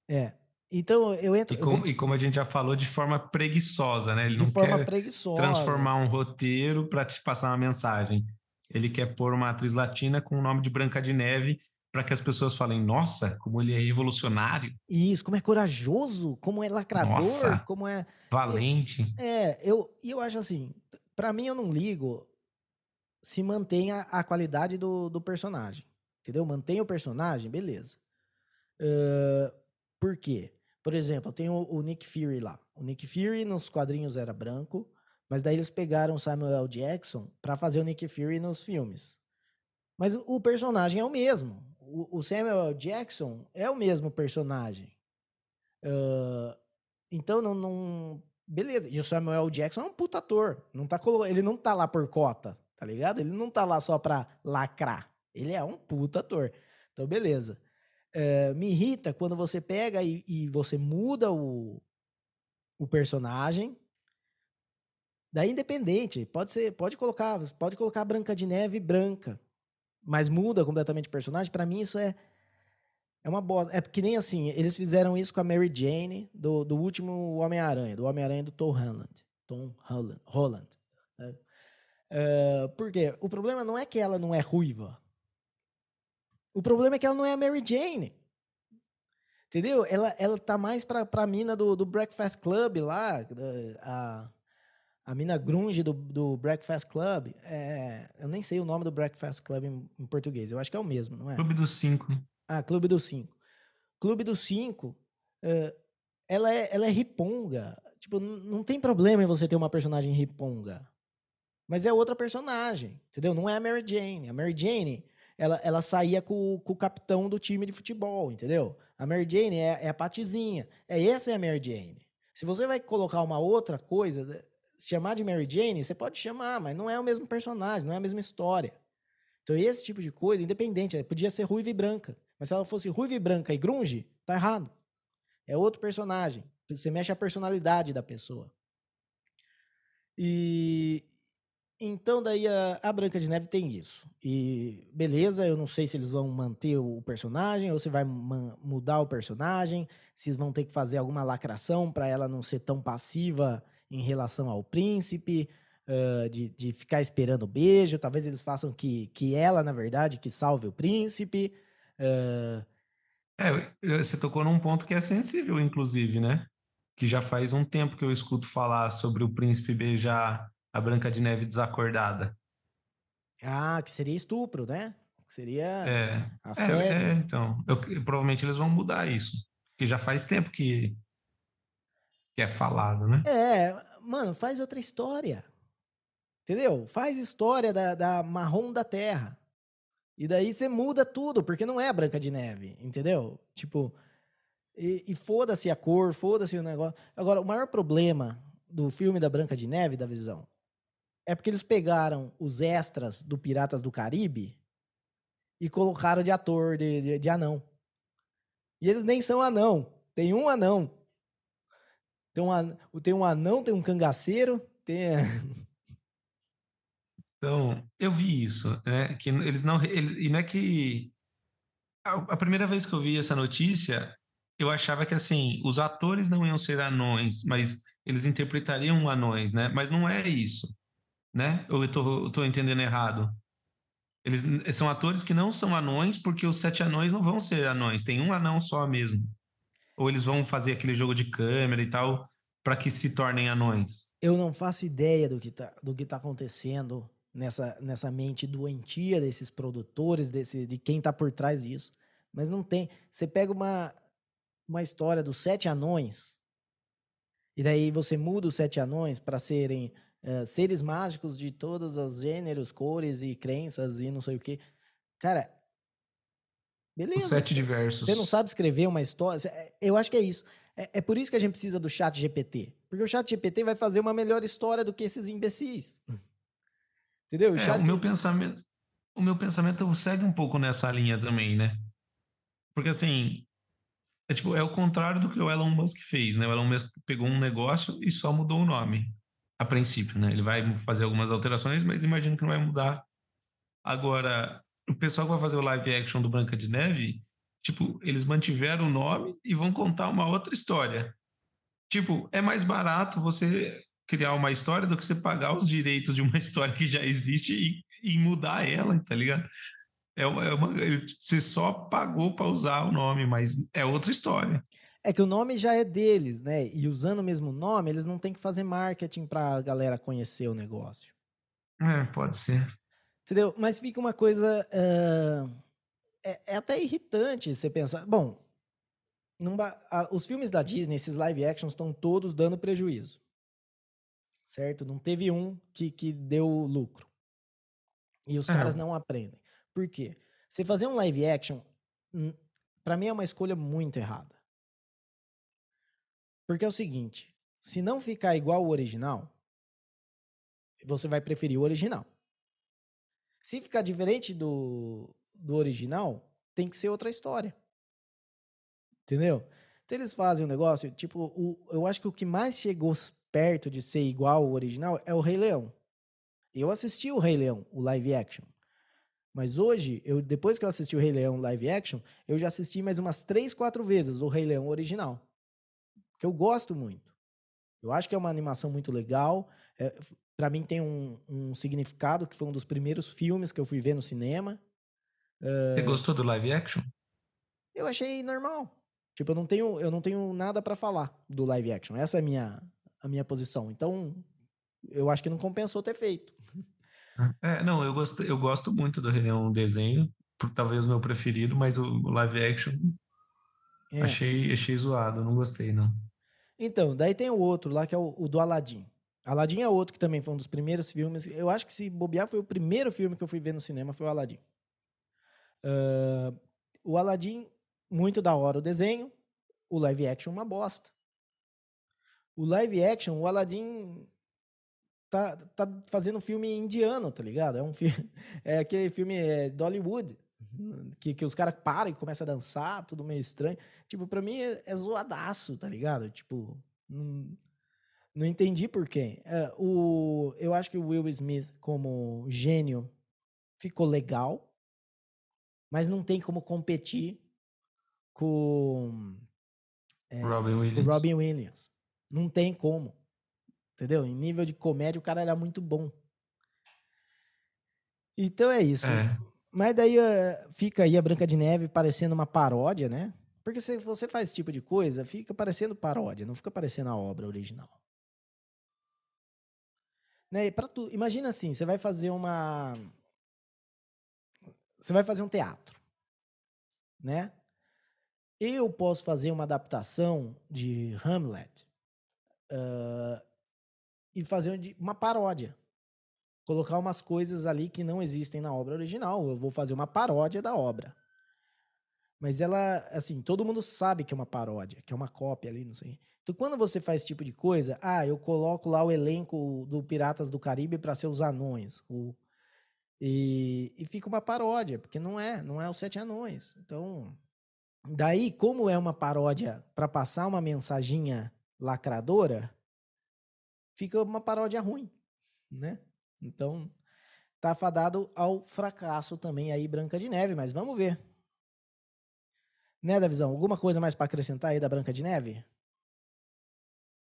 É. Então eu entro. E, com, eu e como a gente já falou, de forma preguiçosa, né? Ele de não forma quer preguiçosa. transformar um roteiro para te passar uma mensagem. Ele quer pôr uma atriz latina com o nome de Branca de Neve para que as pessoas falem, nossa, como ele é revolucionário. Isso, como é corajoso, como é lacrador, nossa, como é valente. É, eu e eu acho assim, para mim eu não ligo se mantenha a qualidade do, do personagem, entendeu? Mantenha o personagem, beleza. Uh, por quê? Por exemplo, tem o, o, Nick Fury lá. O Nick Fury nos quadrinhos era branco, mas daí eles pegaram Samuel L. Jackson para fazer o Nick Fury nos filmes. Mas o personagem é o mesmo o, Samuel Jackson é o mesmo personagem. Uh, então, não, não. Beleza. E o Samuel Jackson é um puta ator. Não tá colo... Ele não tá lá por cota, tá ligado? Ele não tá lá só pra lacrar. Ele é um puta ator. Então, beleza. Uh, me irrita quando você pega e, e você muda o, o personagem. Daí, independente, pode ser, pode colocar, pode colocar Branca de Neve branca mas muda completamente o personagem, para mim isso é é uma bosta. É que nem assim, eles fizeram isso com a Mary Jane do, do último Homem-Aranha, do Homem-Aranha do Tom Holland. Tom Holland. Holland uh, por quê? O problema não é que ela não é ruiva. O problema é que ela não é a Mary Jane. Entendeu? Ela, ela tá mais pra, pra mina do, do Breakfast Club lá, a, a mina grunge do, do Breakfast Club, é, eu nem sei o nome do Breakfast Club em, em, português, eu acho que é o mesmo, não é? Clube dos Cinco. Ah, Clube dos Cinco. Clube dos Cinco, uh, ela, é, ela é riponga. Tipo, não tem problema em você ter uma personagem riponga. Mas é outra personagem, entendeu? Não é a Mary Jane. A Mary Jane, ela, ela saía com, com o capitão do time de futebol, entendeu? A Mary Jane é, é a patizinha. É, essa é a Mary Jane. Se você vai colocar uma outra coisa, se chamar de Mary Jane, você pode chamar, mas não é o mesmo personagem, não é a mesma história. Então, esse tipo de coisa, independente, podia ser ruiva e branca. Mas se ela fosse ruiva e branca e grunge, tá errado. É outro personagem. Você mexe a personalidade da pessoa. E então daí a, a, Branca de Neve tem isso. E beleza, eu não sei se eles vão manter o personagem ou se vai mudar o personagem, se vão ter que fazer alguma lacração para ela não ser tão passiva em relação ao príncipe, uh, de, de ficar esperando o beijo. Talvez eles façam que, que ela, na verdade, que salve o príncipe. Uh... É, você tocou num ponto que é sensível, inclusive, né? Que já faz um tempo que eu escuto falar sobre o príncipe beijar a Branca de Neve desacordada. Ah, que seria estupro, né? Que seria é, assédio. É, é então. Eu, provavelmente eles vão mudar isso. Porque já faz tempo que que é falado, né? É, mano, faz outra história. Entendeu? Faz história da, da marrom da terra. E daí você muda tudo, porque não é Branca de Neve, entendeu? Tipo, e, e foda-se a cor, foda-se o negócio. Agora, o maior problema do filme da Branca de Neve, da visão, é porque eles pegaram os extras do Piratas do Caribe e colocaram de ator, de, de, de anão. E eles nem são anão. Tem um anão. Tem um, tem um anão, tem um cangaceiro, tem. Então, eu vi isso, né? Que eles não. Ele, e não é que. A, a, primeira vez que eu vi essa notícia, eu achava que assim, os atores não iam ser anões, mas eles interpretariam anões, né? Mas não é isso, né? Ou eu tô, eu tô entendendo errado? Eles são atores que não são anões, porque os sete anões não vão ser anões, tem um anão só mesmo. Ou eles vão fazer aquele jogo de câmera e tal para que se tornem anões? Eu não faço ideia do que está do que tá acontecendo nessa, nessa mente doentia desses produtores, desse, de quem está por trás disso. Mas não tem. Você pega uma, uma história dos sete anões, e daí você muda os sete anões para serem uh, seres mágicos de todos os gêneros, cores e crenças e não sei o que. Cara, Beleza. Os sete diversos. Você não sabe escrever uma história. É, eu acho que é isso. É, é, por isso que a gente precisa do chat GPT. Porque o chat GPT vai fazer uma melhor história do que esses imbecis. Entendeu? O, é, o meu pensamento. O meu pensamento segue um pouco nessa linha também, né? Porque assim. É, tipo, é o contrário do que o Elon Musk fez, né? O Elon Musk pegou um negócio e só mudou o nome. a princípio, né? Ele vai fazer algumas alterações, mas imagino que não vai mudar. Agora, o pessoal que vai fazer o live action do Branca de Neve, tipo, eles mantiveram o nome e vão contar uma outra história. Tipo, é mais barato você criar uma história do que você pagar os direitos de uma [LAUGHS] história que já existe e, e mudar ela, tá ligado? É, é uma, você só pagou para usar o nome, mas é outra história. É que o nome já é deles, né? E usando o mesmo nome, eles não têm que fazer marketing para a galera conhecer o negócio. É, pode ser. Entendeu? Mas fica uma coisa. Uh, é, é, até irritante você pensar. Bom, os filmes da Disney, esses live actions, estão todos dando prejuízo. Certo? Não teve um que, que deu lucro. E os caras não aprendem. Por quê? Você fazer um live action, hum, para mim é uma escolha muito errada. Porque é o seguinte, se não ficar igual o original, você vai preferir o original. Se ficar diferente do, do original, tem que ser outra história. Entendeu? Então eles fazem um negócio, tipo, o, eu acho que o que mais chegou perto de ser igual ao original é o Rei Leão. Eu assisti o Rei Leão, o live action. Mas hoje, eu, depois que eu assisti o Rei Leão live action, eu já assisti mais umas três, quatro vezes o Rei Leão original que eu gosto muito. Eu acho que é uma animação muito legal. É, para mim tem um, um, significado que foi um dos primeiros filmes que eu fui ver no cinema. Você uh, gostou do live action? Eu achei normal. Tipo, eu não tenho, eu não tenho nada para falar do live action. Essa é a minha, a minha posição. Então, eu acho que não compensou ter feito. É, não, eu gosto, eu gosto muito do Rei Leão desenho, talvez o meu preferido, mas o live action é. achei, achei zoado, não gostei, não. Então, daí tem o outro lá, que é o, o do Aladdin. Aladdin é outro que também foi um dos primeiros filmes. Eu acho que se bobear foi o primeiro filme que eu fui ver no cinema, foi o Aladdin. Uh, o Aladdin, muito da hora o desenho. O live action, uma bosta. O live action, o Aladdin tá, tá fazendo um filme indiano, tá ligado? É um filme. [LAUGHS] É aquele filme é, Dollywood que, que os caras param e começam a dançar, tudo meio estranho. Tipo, pra mim é, é zoadaço, tá ligado? Tipo, não, não entendi por quê. É, o, eu acho que o Will Smith, como gênio, ficou legal, mas não tem como competir com, é, Robin Williams. com Robin Williams. Não tem como. Entendeu? Em nível de comédia, o cara era muito bom. Então é isso. É. Mas daí uh, fica aí a Branca de Neve parecendo uma paródia, né? Porque se você faz esse tipo de coisa, fica parecendo paródia, não fica parecendo a obra original. Né? Para tu, imagina assim, você vai fazer uma você vai fazer um teatro, né? Eu posso fazer uma adaptação de Hamlet uh, e fazer uma paródia colocar umas coisas ali que não existem na obra original. Eu vou fazer uma paródia da obra. Mas ela, assim, todo mundo sabe que é uma paródia, que é uma cópia ali, não sei. Então, quando você faz esse tipo de coisa, ah, eu coloco lá o elenco do Piratas do Caribe para ser os anões. O, e, e fica uma paródia, porque não é, não é os Sete Anões. Então, daí, como é uma paródia para passar uma mensaginha lacradora, fica uma paródia ruim, né? Então, tá fadado ao fracasso também aí Branca de Neve, mas vamos ver. Né, Davizão? Alguma coisa mais para acrescentar aí da Branca de Neve?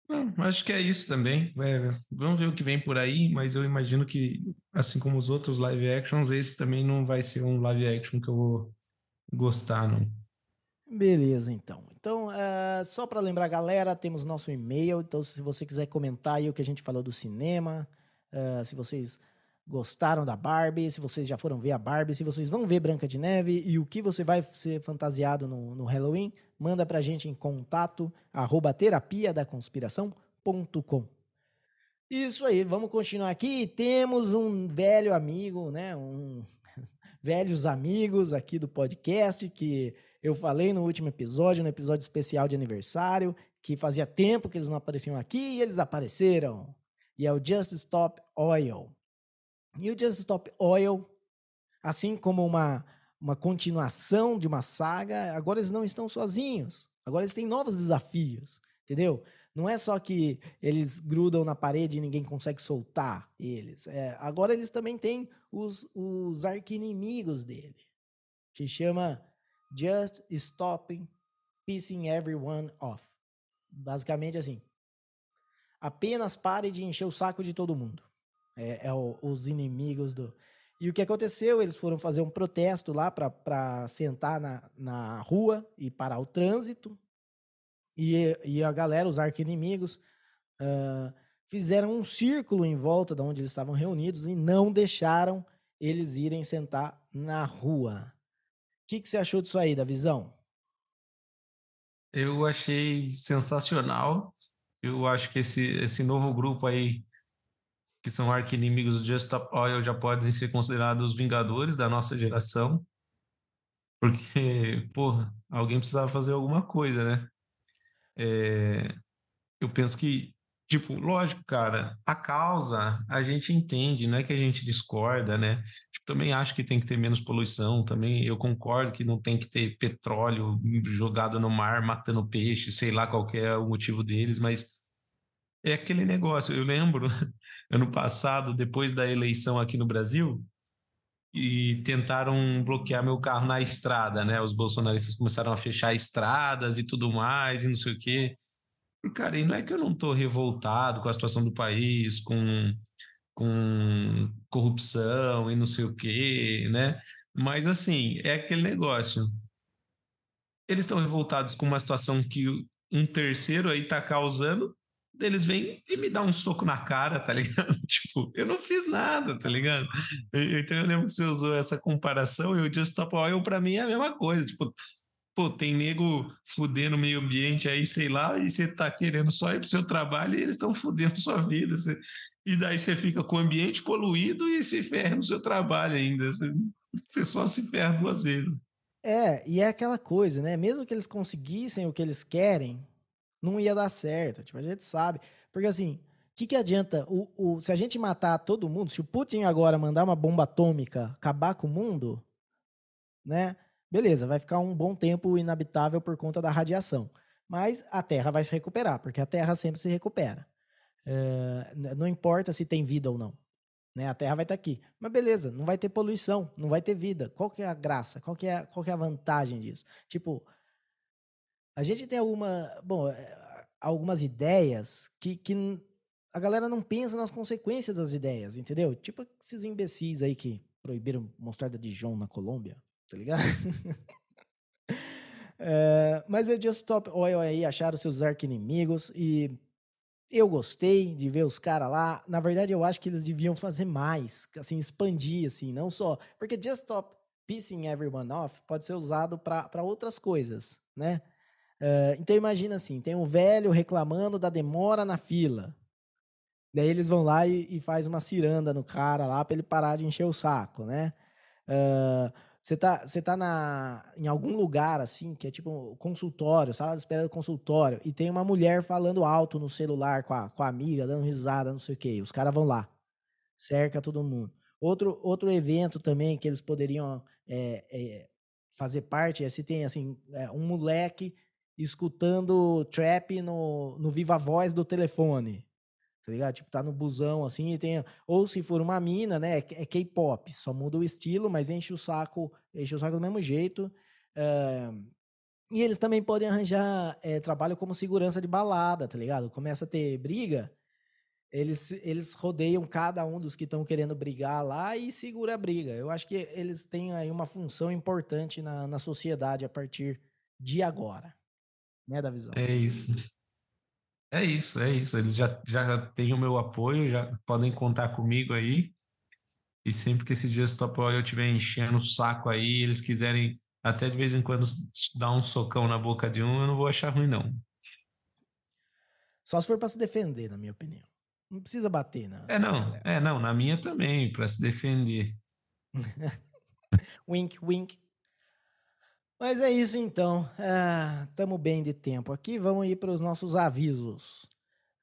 Não, acho que é isso também. É, vamos ver o que vem por aí, mas eu imagino que, assim como os outros live actions, esse também não vai ser um live action que eu vou gostar, não. Beleza, então. Então, uh, só para lembrar, galera, temos nosso e-mail. Então, se você quiser comentar aí o que a gente falou do cinema, Uh, se vocês gostaram da Barbie, se vocês já foram ver a Barbie, se vocês vão ver Branca de Neve e o que você vai ser fantasiado no, no Halloween, manda pra gente em contato arroba terapia da conspiração.com. Isso aí, vamos continuar aqui. Temos um velho amigo, né? Um [LAUGHS] velhos amigos aqui do podcast que eu falei no último episódio, no episódio especial de aniversário, que fazia tempo que eles não apareciam aqui e eles apareceram e é o Just Stop Oil. E o Just Stop Oil, assim como uma, uma continuação de uma saga, agora eles não estão sozinhos. Agora eles têm novos desafios, entendeu? não é só que eles grudam na parede e ninguém consegue soltar eles. É, agora eles também têm os, os arqui-inimigos dele, que chama Just Stopping Pissing Everyone Off. Basicamente assim. Apenas pare de encher o saco de todo mundo. É, é o, os inimigos do. E o que aconteceu? Eles foram fazer um protesto lá para sentar na, na rua e parar o trânsito. E, e a galera, os arqui-inimigos, uh, fizeram um círculo em volta de onde eles estavam reunidos e não deixaram eles irem sentar na rua. Que, que você achou disso aí, da visão? Eu achei sensacional. Eu acho que esse, esse novo grupo aí, que são arqui-inimigos do Just Stop Oil, já podem ser considerados os vingadores da nossa geração. Porque, porra, alguém precisava fazer alguma coisa, né? É, eu penso que, tipo, lógico, cara, a causa a gente entende, não é que a gente discorda, né? Tipo, também acho que tem que ter menos poluição, também eu concordo que não tem que ter petróleo jogado no mar matando peixe, sei lá qual é o motivo deles, mas é aquele negócio. Eu lembro, [LAUGHS] ano passado, depois da eleição aqui no Brasil, e tentaram bloquear meu carro na estrada, né? Os bolsonaristas começaram a fechar estradas e tudo mais, e não sei o quê. E, cara, e não é que eu não estou revoltado com a situação do país, com, com corrupção e não sei o quê, né? Mas, assim, é aquele negócio. Eles estão revoltados com uma situação que um terceiro aí está causando eles vêm e me dão um soco na cara, tá ligado? [LAUGHS] tipo, eu não fiz nada, tá ligado? Então eu lembro que você usou essa comparação e o Just Stop Oil pra mim é a mesma coisa. Tipo, pô, tem nego fudendo o meio ambiente aí, sei lá, e você tá querendo só ir pro seu trabalho e eles estão fudendo sua vida. Você... E daí você fica com o ambiente poluído e se ferra no seu trabalho ainda. Você só se ferra duas vezes. É, e é aquela coisa, né? Mesmo que eles conseguissem o que eles querem, não ia dar certo. Tipo, a gente sabe. Porque assim, o que, que adianta? O, o, se a gente matar todo mundo, se o Putin agora mandar uma bomba atômica acabar com o mundo, né? Beleza, vai ficar um bom tempo inabitável por conta da radiação. Mas a Terra vai se recuperar, porque a Terra sempre se recupera. É, não importa se tem vida ou não. Né? A Terra vai estar tá aqui. Mas beleza, não vai ter poluição, não vai ter vida. Qual que é a graça? Qual que é, qual que é a vantagem disso? Tipo, a gente tem alguma, bom, eh, algumas ideias que, que a galera não pensa nas consequências das ideias, entendeu? Tipo esses imbecis aí que proibiram mostarda de João na Colômbia, tá ligado? é, [LAUGHS] mas é Just Stop Oil aí acharam seus arqui-inimigos e eu gostei de ver os caras lá. Na verdade, eu acho que eles deviam fazer mais, assim, expandir, assim, não só. Porque Just Stop Pissing Everyone Off pode ser usado para outras coisas, né? Uh, então imagina assim, tem um velho reclamando da demora na fila. Daí eles vão lá e, e faz uma ciranda no cara lá para ele parar de encher o saco, né? Você tá, você tá na, em algum lugar assim, que é tipo consultório, sala de espera do consultório, e tem uma mulher falando alto no celular com a, com a amiga, dando risada, não sei o quê. Os caras vão lá, cerca todo mundo. Outro, outro evento também que eles poderiam é, é, fazer parte é se tem assim, é, um moleque escutando trap no, no viva voz do telefone. Tá ligado? Tipo, tá no busão assim e tem. Ou se for uma mina, né? É, é K-pop. Só muda o estilo, mas enche o saco, enche o saco do mesmo jeito. Uh, e eles também podem arranjar é, trabalho como segurança de balada, tá ligado? Começa a ter briga, eles, eles rodeiam cada um dos que estão querendo brigar lá e segura a briga. Eu acho que eles têm aí uma função importante na, na sociedade a partir de agora né, da visão. É isso. É isso, é isso. Eles já, já têm o meu apoio, já podem contar comigo aí. E sempre que esse dia Stop Oil eu estiver enchendo o saco aí, eles quiserem até de vez em quando dar um socão na boca de um, eu não vou achar ruim, não. Só se for para se defender, na minha opinião. Não precisa bater, não. É, não. É, não. Na minha também, para se defender. [LAUGHS] wink, wink. Mas é isso então. Estamos ah, bem de tempo aqui. Vamos ir para os nossos avisos.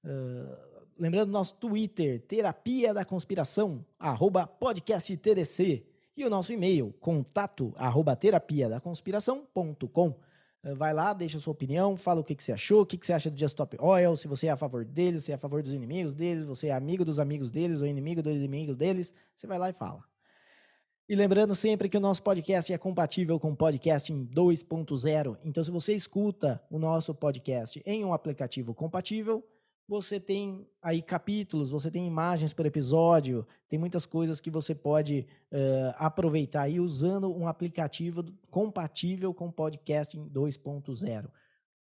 Uh, lembrando nosso Twitter, Terapia da Conspiração, arroba podcast TDC. E o nosso e-mail, contato, arroba terapia da conspiração.com. Uh, Vai lá, deixa a sua opinião, fala o que, que você achou, o que, que você acha do Just Stop Oil, se você é a favor deles, se é a favor dos inimigos deles, você é amigo dos amigos deles ou inimigo dos inimigos deles, você vai lá e fala. E lembrando sempre que o nosso podcast é compatível com o podcasting 2.0. Então, se você escuta o nosso podcast em um aplicativo compatível, você tem aí capítulos, você tem imagens por episódio, tem muitas coisas que você pode uh, aproveitar aí usando um aplicativo compatível com podcasting 2.0.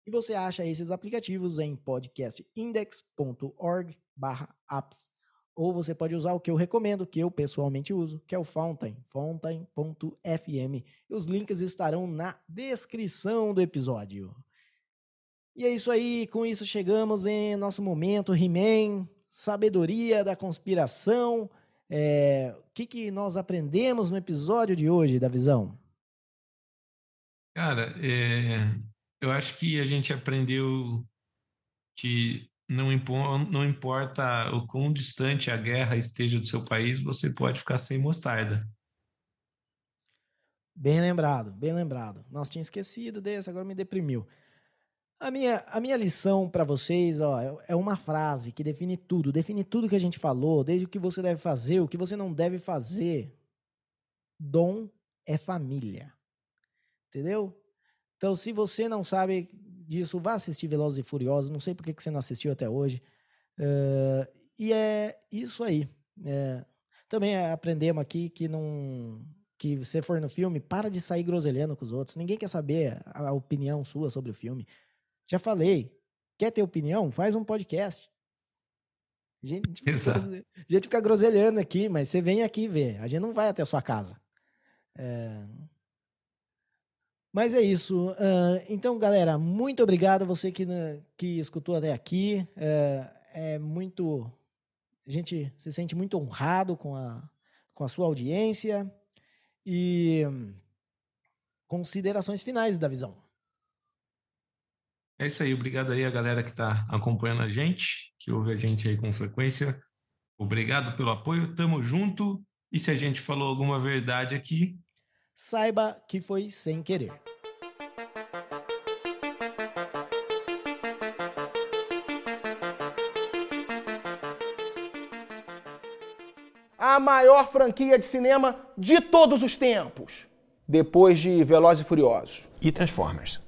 E você acha esses aplicativos em podcastindex.org/apps ou você pode usar o que eu recomendo, que eu pessoalmente uso, que é o Fountain, fountain.fm. Os links estarão na descrição do episódio. E é isso aí, com isso chegamos em nosso momento He-Man, sabedoria da conspiração. É, o que, que nós aprendemos no episódio de hoje da visão? Cara, é, eu acho que a gente aprendeu que não, não importa o quão distante a guerra esteja do seu país, você pode ficar sem mostarda. Bem lembrado, bem lembrado. Nós tinha esquecido desse, agora me deprimiu. A minha, a minha lição para vocês ó, é, é uma frase que define tudo, define tudo que a gente falou, desde o que você deve fazer, o que você não deve fazer. Dom é família. Entendeu? Então, se você não sabe disso, vá assistir Velozes e Furiosos. Não sei por que você não assistiu até hoje. Uh, e é isso aí. É, também aprendemos aqui que não que você for no filme, para de sair groselhando com os outros. Ninguém quer saber a opinião sua sobre o filme. Já falei. Quer ter opinião? Faz um podcast. A gente, fica, a gente fica groselhando aqui, mas você vem aqui ver. A gente não vai até a sua casa. É, mas é isso. Uh, então, galera, muito obrigado a você que, né, que escutou até aqui. Uh, é muito. A gente se sente muito honrado com a, com a sua audiência. E considerações finais da visão. É isso aí, obrigado aí a galera que está acompanhando a gente, que ouve a gente aí com frequência. Obrigado pelo apoio, tamo junto. E se a gente falou alguma verdade aqui, saiba que foi sem querer. A maior franquia de cinema de todos os tempos, depois de Velozes e Furiosos e Transformers.